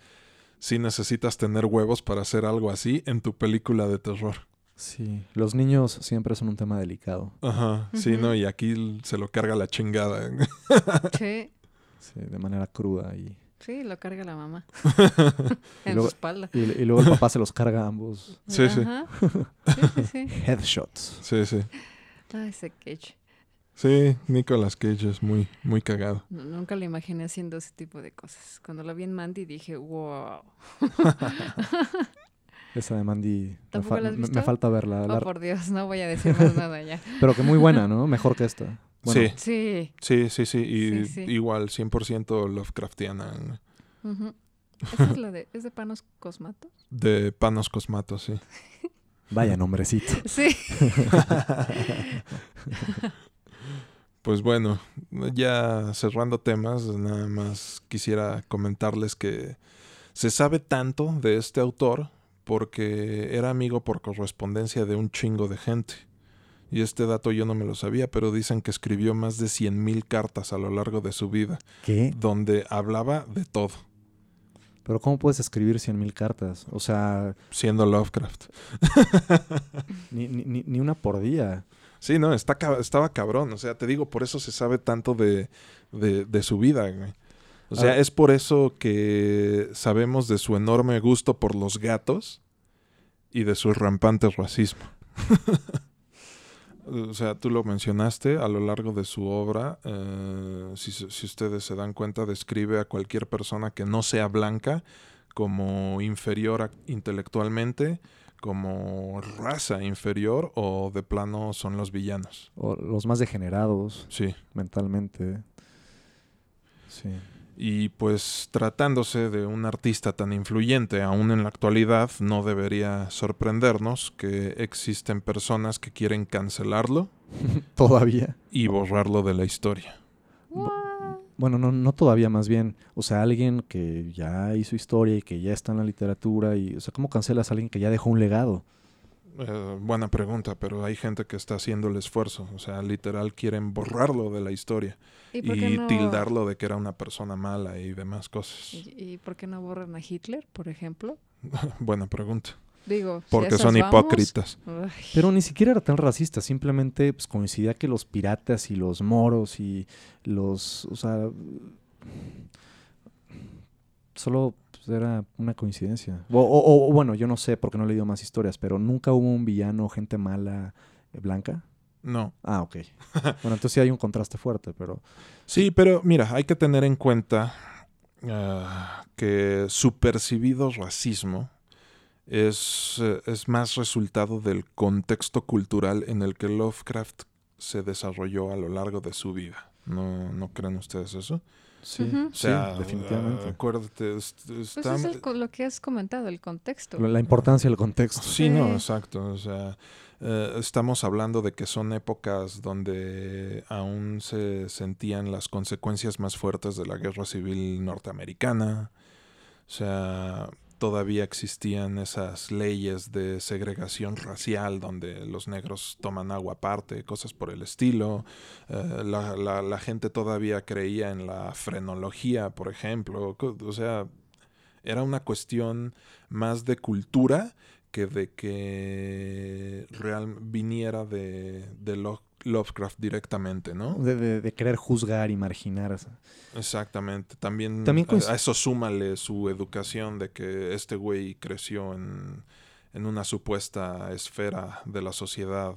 sí necesitas tener huevos para hacer algo así en tu película de terror. Sí, los niños siempre son un tema delicado. Ajá, sí, Ujú. ¿no? Y aquí se lo carga la chingada. Sí, Sí, de manera cruda y, sí, lo carga la mamá. Y en luego- su espalda. y, y luego el papá se los carga a ambos. Sí, sí. Sí, sí, sí. Headshots. Sí, sí. Ay, ese Cage. Sí, Nicolas Cage es muy, muy cagado. No, nunca lo imaginé haciendo ese tipo de cosas. Cuando lo vi en Mandy dije, wow. Esa de Mandy. Me, ¿Tampoco fa- la has me- me visto? falta verla. Oh, la- por Dios, no voy a decir más nada ya. Pero que muy buena, ¿no? Mejor que esta. Bueno, Sí. Sí. Sí, sí, sí. Y Sí, sí. igual, 100% Lovecraftiana. Esa es la de, ¿es de Panos Cosmatos? De Panos Cosmatos, sí. Vaya nombrecito. Sí. Pues bueno, ya cerrando temas, nada más quisiera comentarles que se sabe tanto de este autor porque era amigo por correspondencia de un chingo de gente. Y este dato yo no me lo sabía, pero dicen que escribió más de 100.000 cartas a lo largo de su vida, ¿Qué? donde hablaba de todo, Pero ¿cómo puedes escribir cien mil cartas? O sea, siendo Lovecraft. ni, ni, ni- una por día. Sí, no, está, estaba cabrón. O sea, te digo, por eso se sabe tanto de, de, de su vida, güey. O sea, Ah. es por eso que sabemos de su enorme gusto por los gatos y de su rampante racismo. o sea, tú lo mencionaste a lo largo de su obra. eh, si ustedes se dan cuenta, describe a cualquier persona que no sea blanca como inferior a- intelectualmente, como raza inferior o de plano son los villanos. O los más degenerados Sí. mentalmente. Sí. Y pues tratándose de un artista tan influyente aún en la actualidad, no debería sorprendernos que existen personas que quieren cancelarlo Todavía. y borrarlo de la historia. Bueno, no, no todavía, más bien. O sea, alguien que ya hizo historia y que ya está en la literatura. y O sea, ¿cómo cancelas a alguien que ya dejó un legado? Eh, buena pregunta, pero hay gente que está haciendo el esfuerzo. O sea, literal quieren borrarlo de la historia ¿Y no, tildarlo de que era una persona mala y demás cosas. ¿Y, y por qué no borran a Hitler, por ejemplo? buena pregunta. Digo, Porque son vamos, hipócritas. ay, Pero ni siquiera era tan racista. Simplemente pues, coincidía que los piratas y los moros y los... O sea... Solo pues, era una coincidencia. O, o- o, bueno, yo no sé porque no he leído más historias, pero nunca hubo un villano, gente mala, eh, blanca. No. Ah, ok. bueno, entonces sí hay un contraste fuerte, pero... Sí, pero mira, hay que tener en cuenta ah, que su percibido racismo es, eh, es más resultado del contexto cultural en el que Lovecraft se desarrolló a lo largo de su vida. ¿No, no creen ustedes eso? Sí. O sea, sí, definitivamente. ah, acuérdate, Pues es el lo que has comentado, el contexto. La importancia del contexto. Sí, no, exacto. O sea, eh, estamos hablando de que son épocas donde aún se sentían las consecuencias más fuertes de la guerra civil norteamericana. O sea, todavía existían esas leyes de segregación racial donde los negros toman agua aparte, cosas por el estilo. Eh, la, gente todavía creía en la frenología, por ejemplo. O sea, era una cuestión más de cultura que de que real viniera de, de Lovecraft directamente, ¿no? De, querer juzgar y marginar. Exactamente. También, a, eso súmale su educación de que este güey creció en, en una supuesta esfera de la sociedad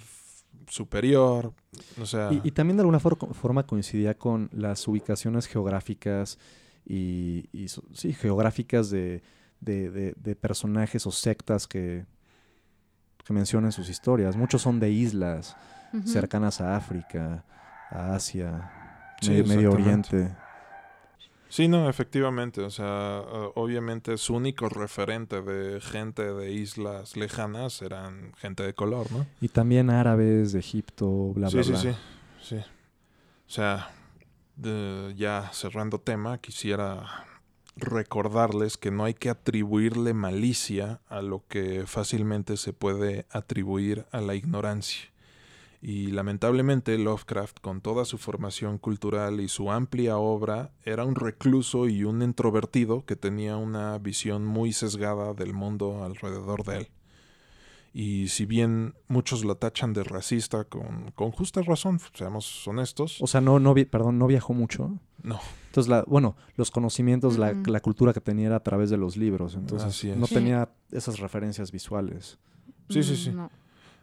superior. O sea... y, también de alguna forma coincidía con las ubicaciones geográficas y, sí, geográficas de, de, personajes o sectas que, que mencionan sus historias. Muchos son de islas cercanas a África, a Asia, Medio Oriente. Sí, no, efectivamente. O sea, obviamente su único referente de gente de islas lejanas eran gente de color, ¿no? Y también árabes de Egipto, bla, bla, bla. Sí, sí, sí. O sea, ya cerrando tema, quisiera recordarles que no hay que atribuirle malicia a lo que fácilmente se puede atribuir a la ignorancia. Y lamentablemente Lovecraft, con toda su formación cultural y su amplia obra, era un recluso y un introvertido que tenía una visión muy sesgada del mundo alrededor de él. Y si bien muchos lo tachan de racista con, con justa razón, seamos honestos. O sea, no, no, perdón, no viajó mucho. No. Entonces, la, bueno, los conocimientos, la, la, cultura que tenía era a través de los libros. Entonces, no tenía esas referencias visuales. Sí, sí, sí.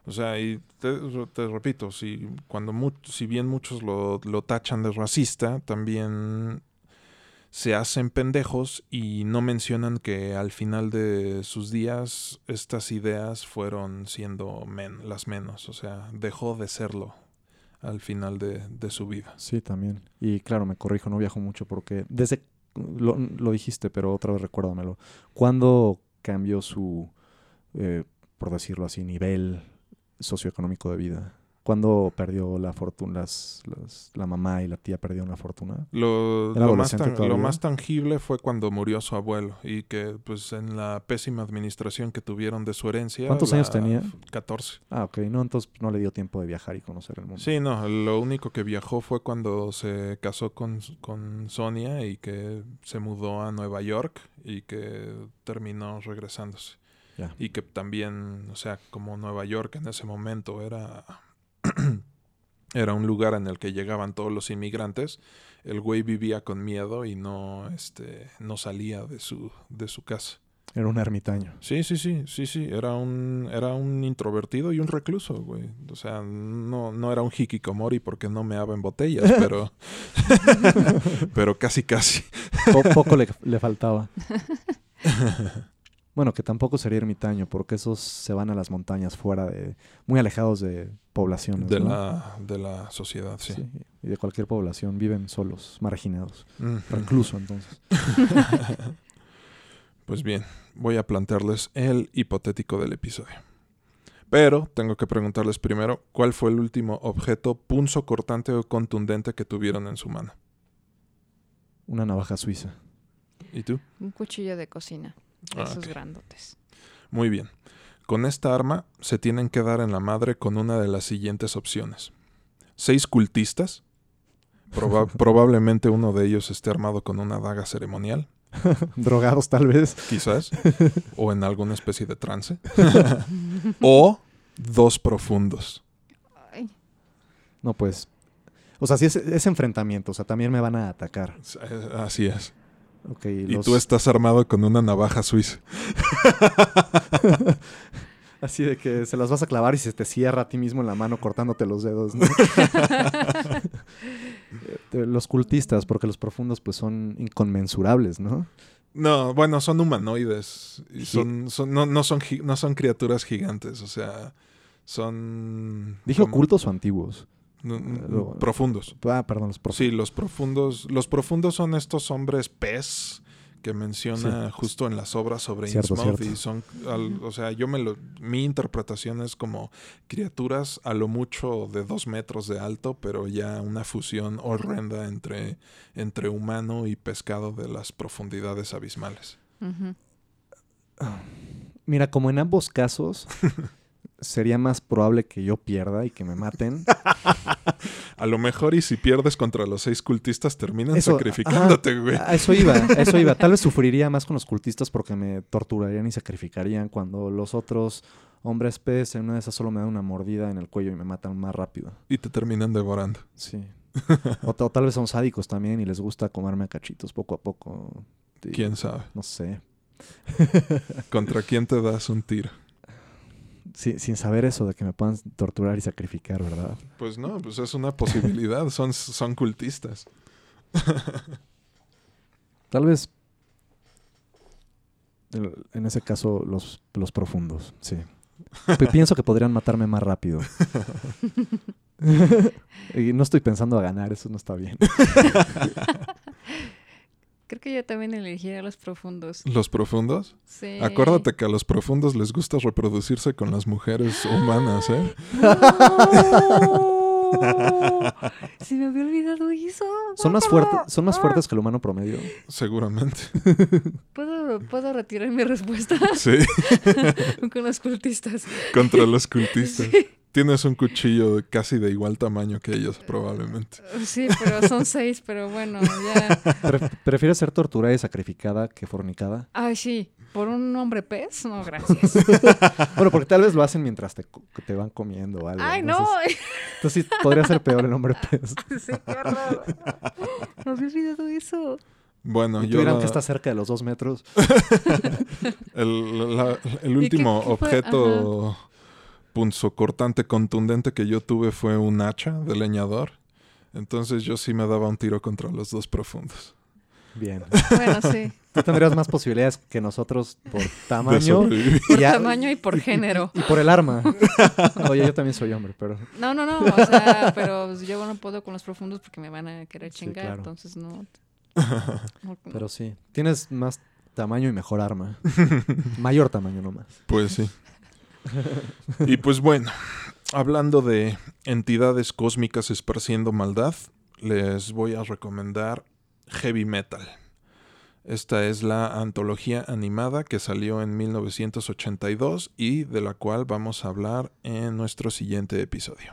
O sea, y te, repito, si, cuando si bien muchos lo, tachan de racista, también se hacen pendejos y no mencionan que al final de sus días estas ideas fueron siendo las menos, o sea, dejó de serlo al final de, su vida. Sí, también. Y claro, me corrijo, no viajo mucho porque desde, lo, lo dijiste, pero otra vez recuérdamelo, ¿cuándo cambió su, eh, por decirlo así, nivel socioeconómico de vida? ¿Cuándo perdió la fortuna? Las, la mamá y la tía perdieron la fortuna. Lo, lo, más lo, más tangible fue cuando murió su abuelo y que pues en la pésima administración que tuvieron de su herencia. ¿Cuántos años tenía? 14. Ah, ok. No, entonces no le dio tiempo de viajar y conocer el mundo. Sí, no. Lo único que viajó fue cuando se casó con, con Sonia y que se mudó a Nueva York y que terminó regresándose. Y que también, o sea, como Nueva York en ese momento era era un lugar en el que llegaban todos los inmigrantes. El güey vivía con miedo y no, este, no salía de su, de su casa. Era un ermitaño. Sí, sí, sí, sí, sí. Era un, era un introvertido y un recluso, güey. O sea, no, no era un hikikomori porque no meaba en botellas, pero. pero casi, casi. poco le, le faltaba. Bueno, que tampoco sería ermitaño, porque esos se van a las montañas fuera de, muy alejados de poblaciones. De, la, de la sociedad, sí. Y de cualquier población, viven solos, marginados. Recluso, entonces. pues bien, voy a plantearles el hipotético del episodio. Pero tengo que preguntarles primero, ¿cuál fue el último objeto punzo cortante o contundente que tuvieron en su mano? Una navaja suiza. ¿Y tú? Un cuchillo de cocina. Ah, esos grandotes. Muy bien. Con esta arma se tienen que dar en la madre con una de las siguientes opciones. Seis cultistas. probablemente uno de ellos esté armado con una daga ceremonial. Drogados tal vez. Quizás. o en alguna especie de trance. o dos profundos. No, pues. O sea, si es, es enfrentamiento, o sea, también me van a atacar. Así es y tú estás armado con una navaja suiza. Así de que se las vas a clavar y se te cierra a ti mismo en la mano cortándote los dedos. los cultistas, porque los profundos pues son inconmensurables, ¿no? No, bueno, son humanoides. Y son, no, no, son, no son criaturas gigantes, o sea, son... ¿Dije ocultos o antiguos? Profundos. Ah, perdón, los profundos. Sí, los profundos. Los profundos son estos hombres pez que menciona justo en las obras sobre Innsmouth y son, o sea, yo me lo, mi interpretación es como criaturas a lo mucho de dos metros de alto, pero ya una fusión horrenda entre, entre humano y pescado de las profundidades abismales. Mira, como en ambos casos, sería más probable que yo pierda y que me maten. A lo mejor y si pierdes contra los seis cultistas terminan Eso, sacrificándote, güey. A eso iba, a eso iba. Tal vez sufriría más con los cultistas porque me torturarían y sacrificarían cuando los otros hombres pez en una de esas solo me dan una mordida en el cuello y me matan más rápido. Y te terminan devorando. Sí. o, ta- o tal vez son sádicos también y les gusta comerme a cachitos poco a poco. Y- ¿Quién sabe? No sé. ¿Contra quién te das un tiro? Sí, sin saber eso de que me puedan torturar y sacrificar, ¿verdad? Pues no, pues es una posibilidad. Son, son cultistas. Tal vez en ese caso los, los profundos, sí. Pi- Pienso que podrían matarme más rápido. y no estoy pensando a ganar, eso no está bien. Creo que yo también elegiría los profundos. ¿Los profundos? Sí. Acuérdate que a los profundos les gusta reproducirse con las mujeres humanas, ¿eh? Se me había olvidado eso. Son más, fuertes son más fuertes que el humano promedio. Seguramente. ¿Puedo, puedo retirar mi respuesta Sí, con los cultistas. contra los cultistas. Sí. Tienes un cuchillo de- casi de igual tamaño que ellos, probablemente. Sí, pero son seis, pero bueno, ya. Pre- ¿Prefieres ser torturada y sacrificada que fornicada? Ay, sí. ¿Por un hombre pez? No, gracias. Bueno, porque tal vez lo hacen mientras te, co- te van comiendo o algo. Ay, no. Entonces, sí, podría ser peor el hombre pez. Sí, qué horror. Me había olvidado eso. Bueno, Y yo tuvieran la- que está cerca de los dos metros. el, la- el qué- último qué objeto punzocortante contundente que yo tuve fue un hacha de leñador. Entonces yo sí me daba un tiro contra los dos profundos. Bien. Bueno, sí. Tú tendrías más posibilidades que nosotros por tamaño. Por y a- tamaño y por género. Y por el arma. Oye, yo también soy hombre, pero... No, no, no. O sea, pero yo no puedo con los profundos porque me van a querer Sí, chingar. claro. Entonces no. no- Pero sí. Tienes más tamaño y mejor arma. Mayor tamaño nomás. Pues sí. Y pues bueno, hablando de entidades cósmicas esparciendo maldad, les voy a recomendar Heavy Metal. Esta es la antología animada que salió en 1982 y de la cual vamos a hablar en nuestro siguiente episodio.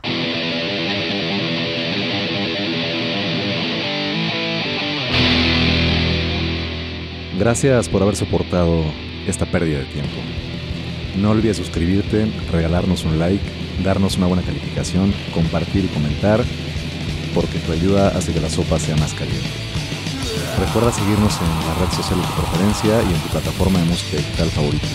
Gracias por haber soportado esta pérdida de tiempo. No olvides suscribirte, regalarnos un like, darnos una buena calificación, compartir y comentar, porque tu ayuda hace que la sopa sea más caliente. Recuerda seguirnos en la red social de tu preferencia y en tu plataforma de música digital favorita.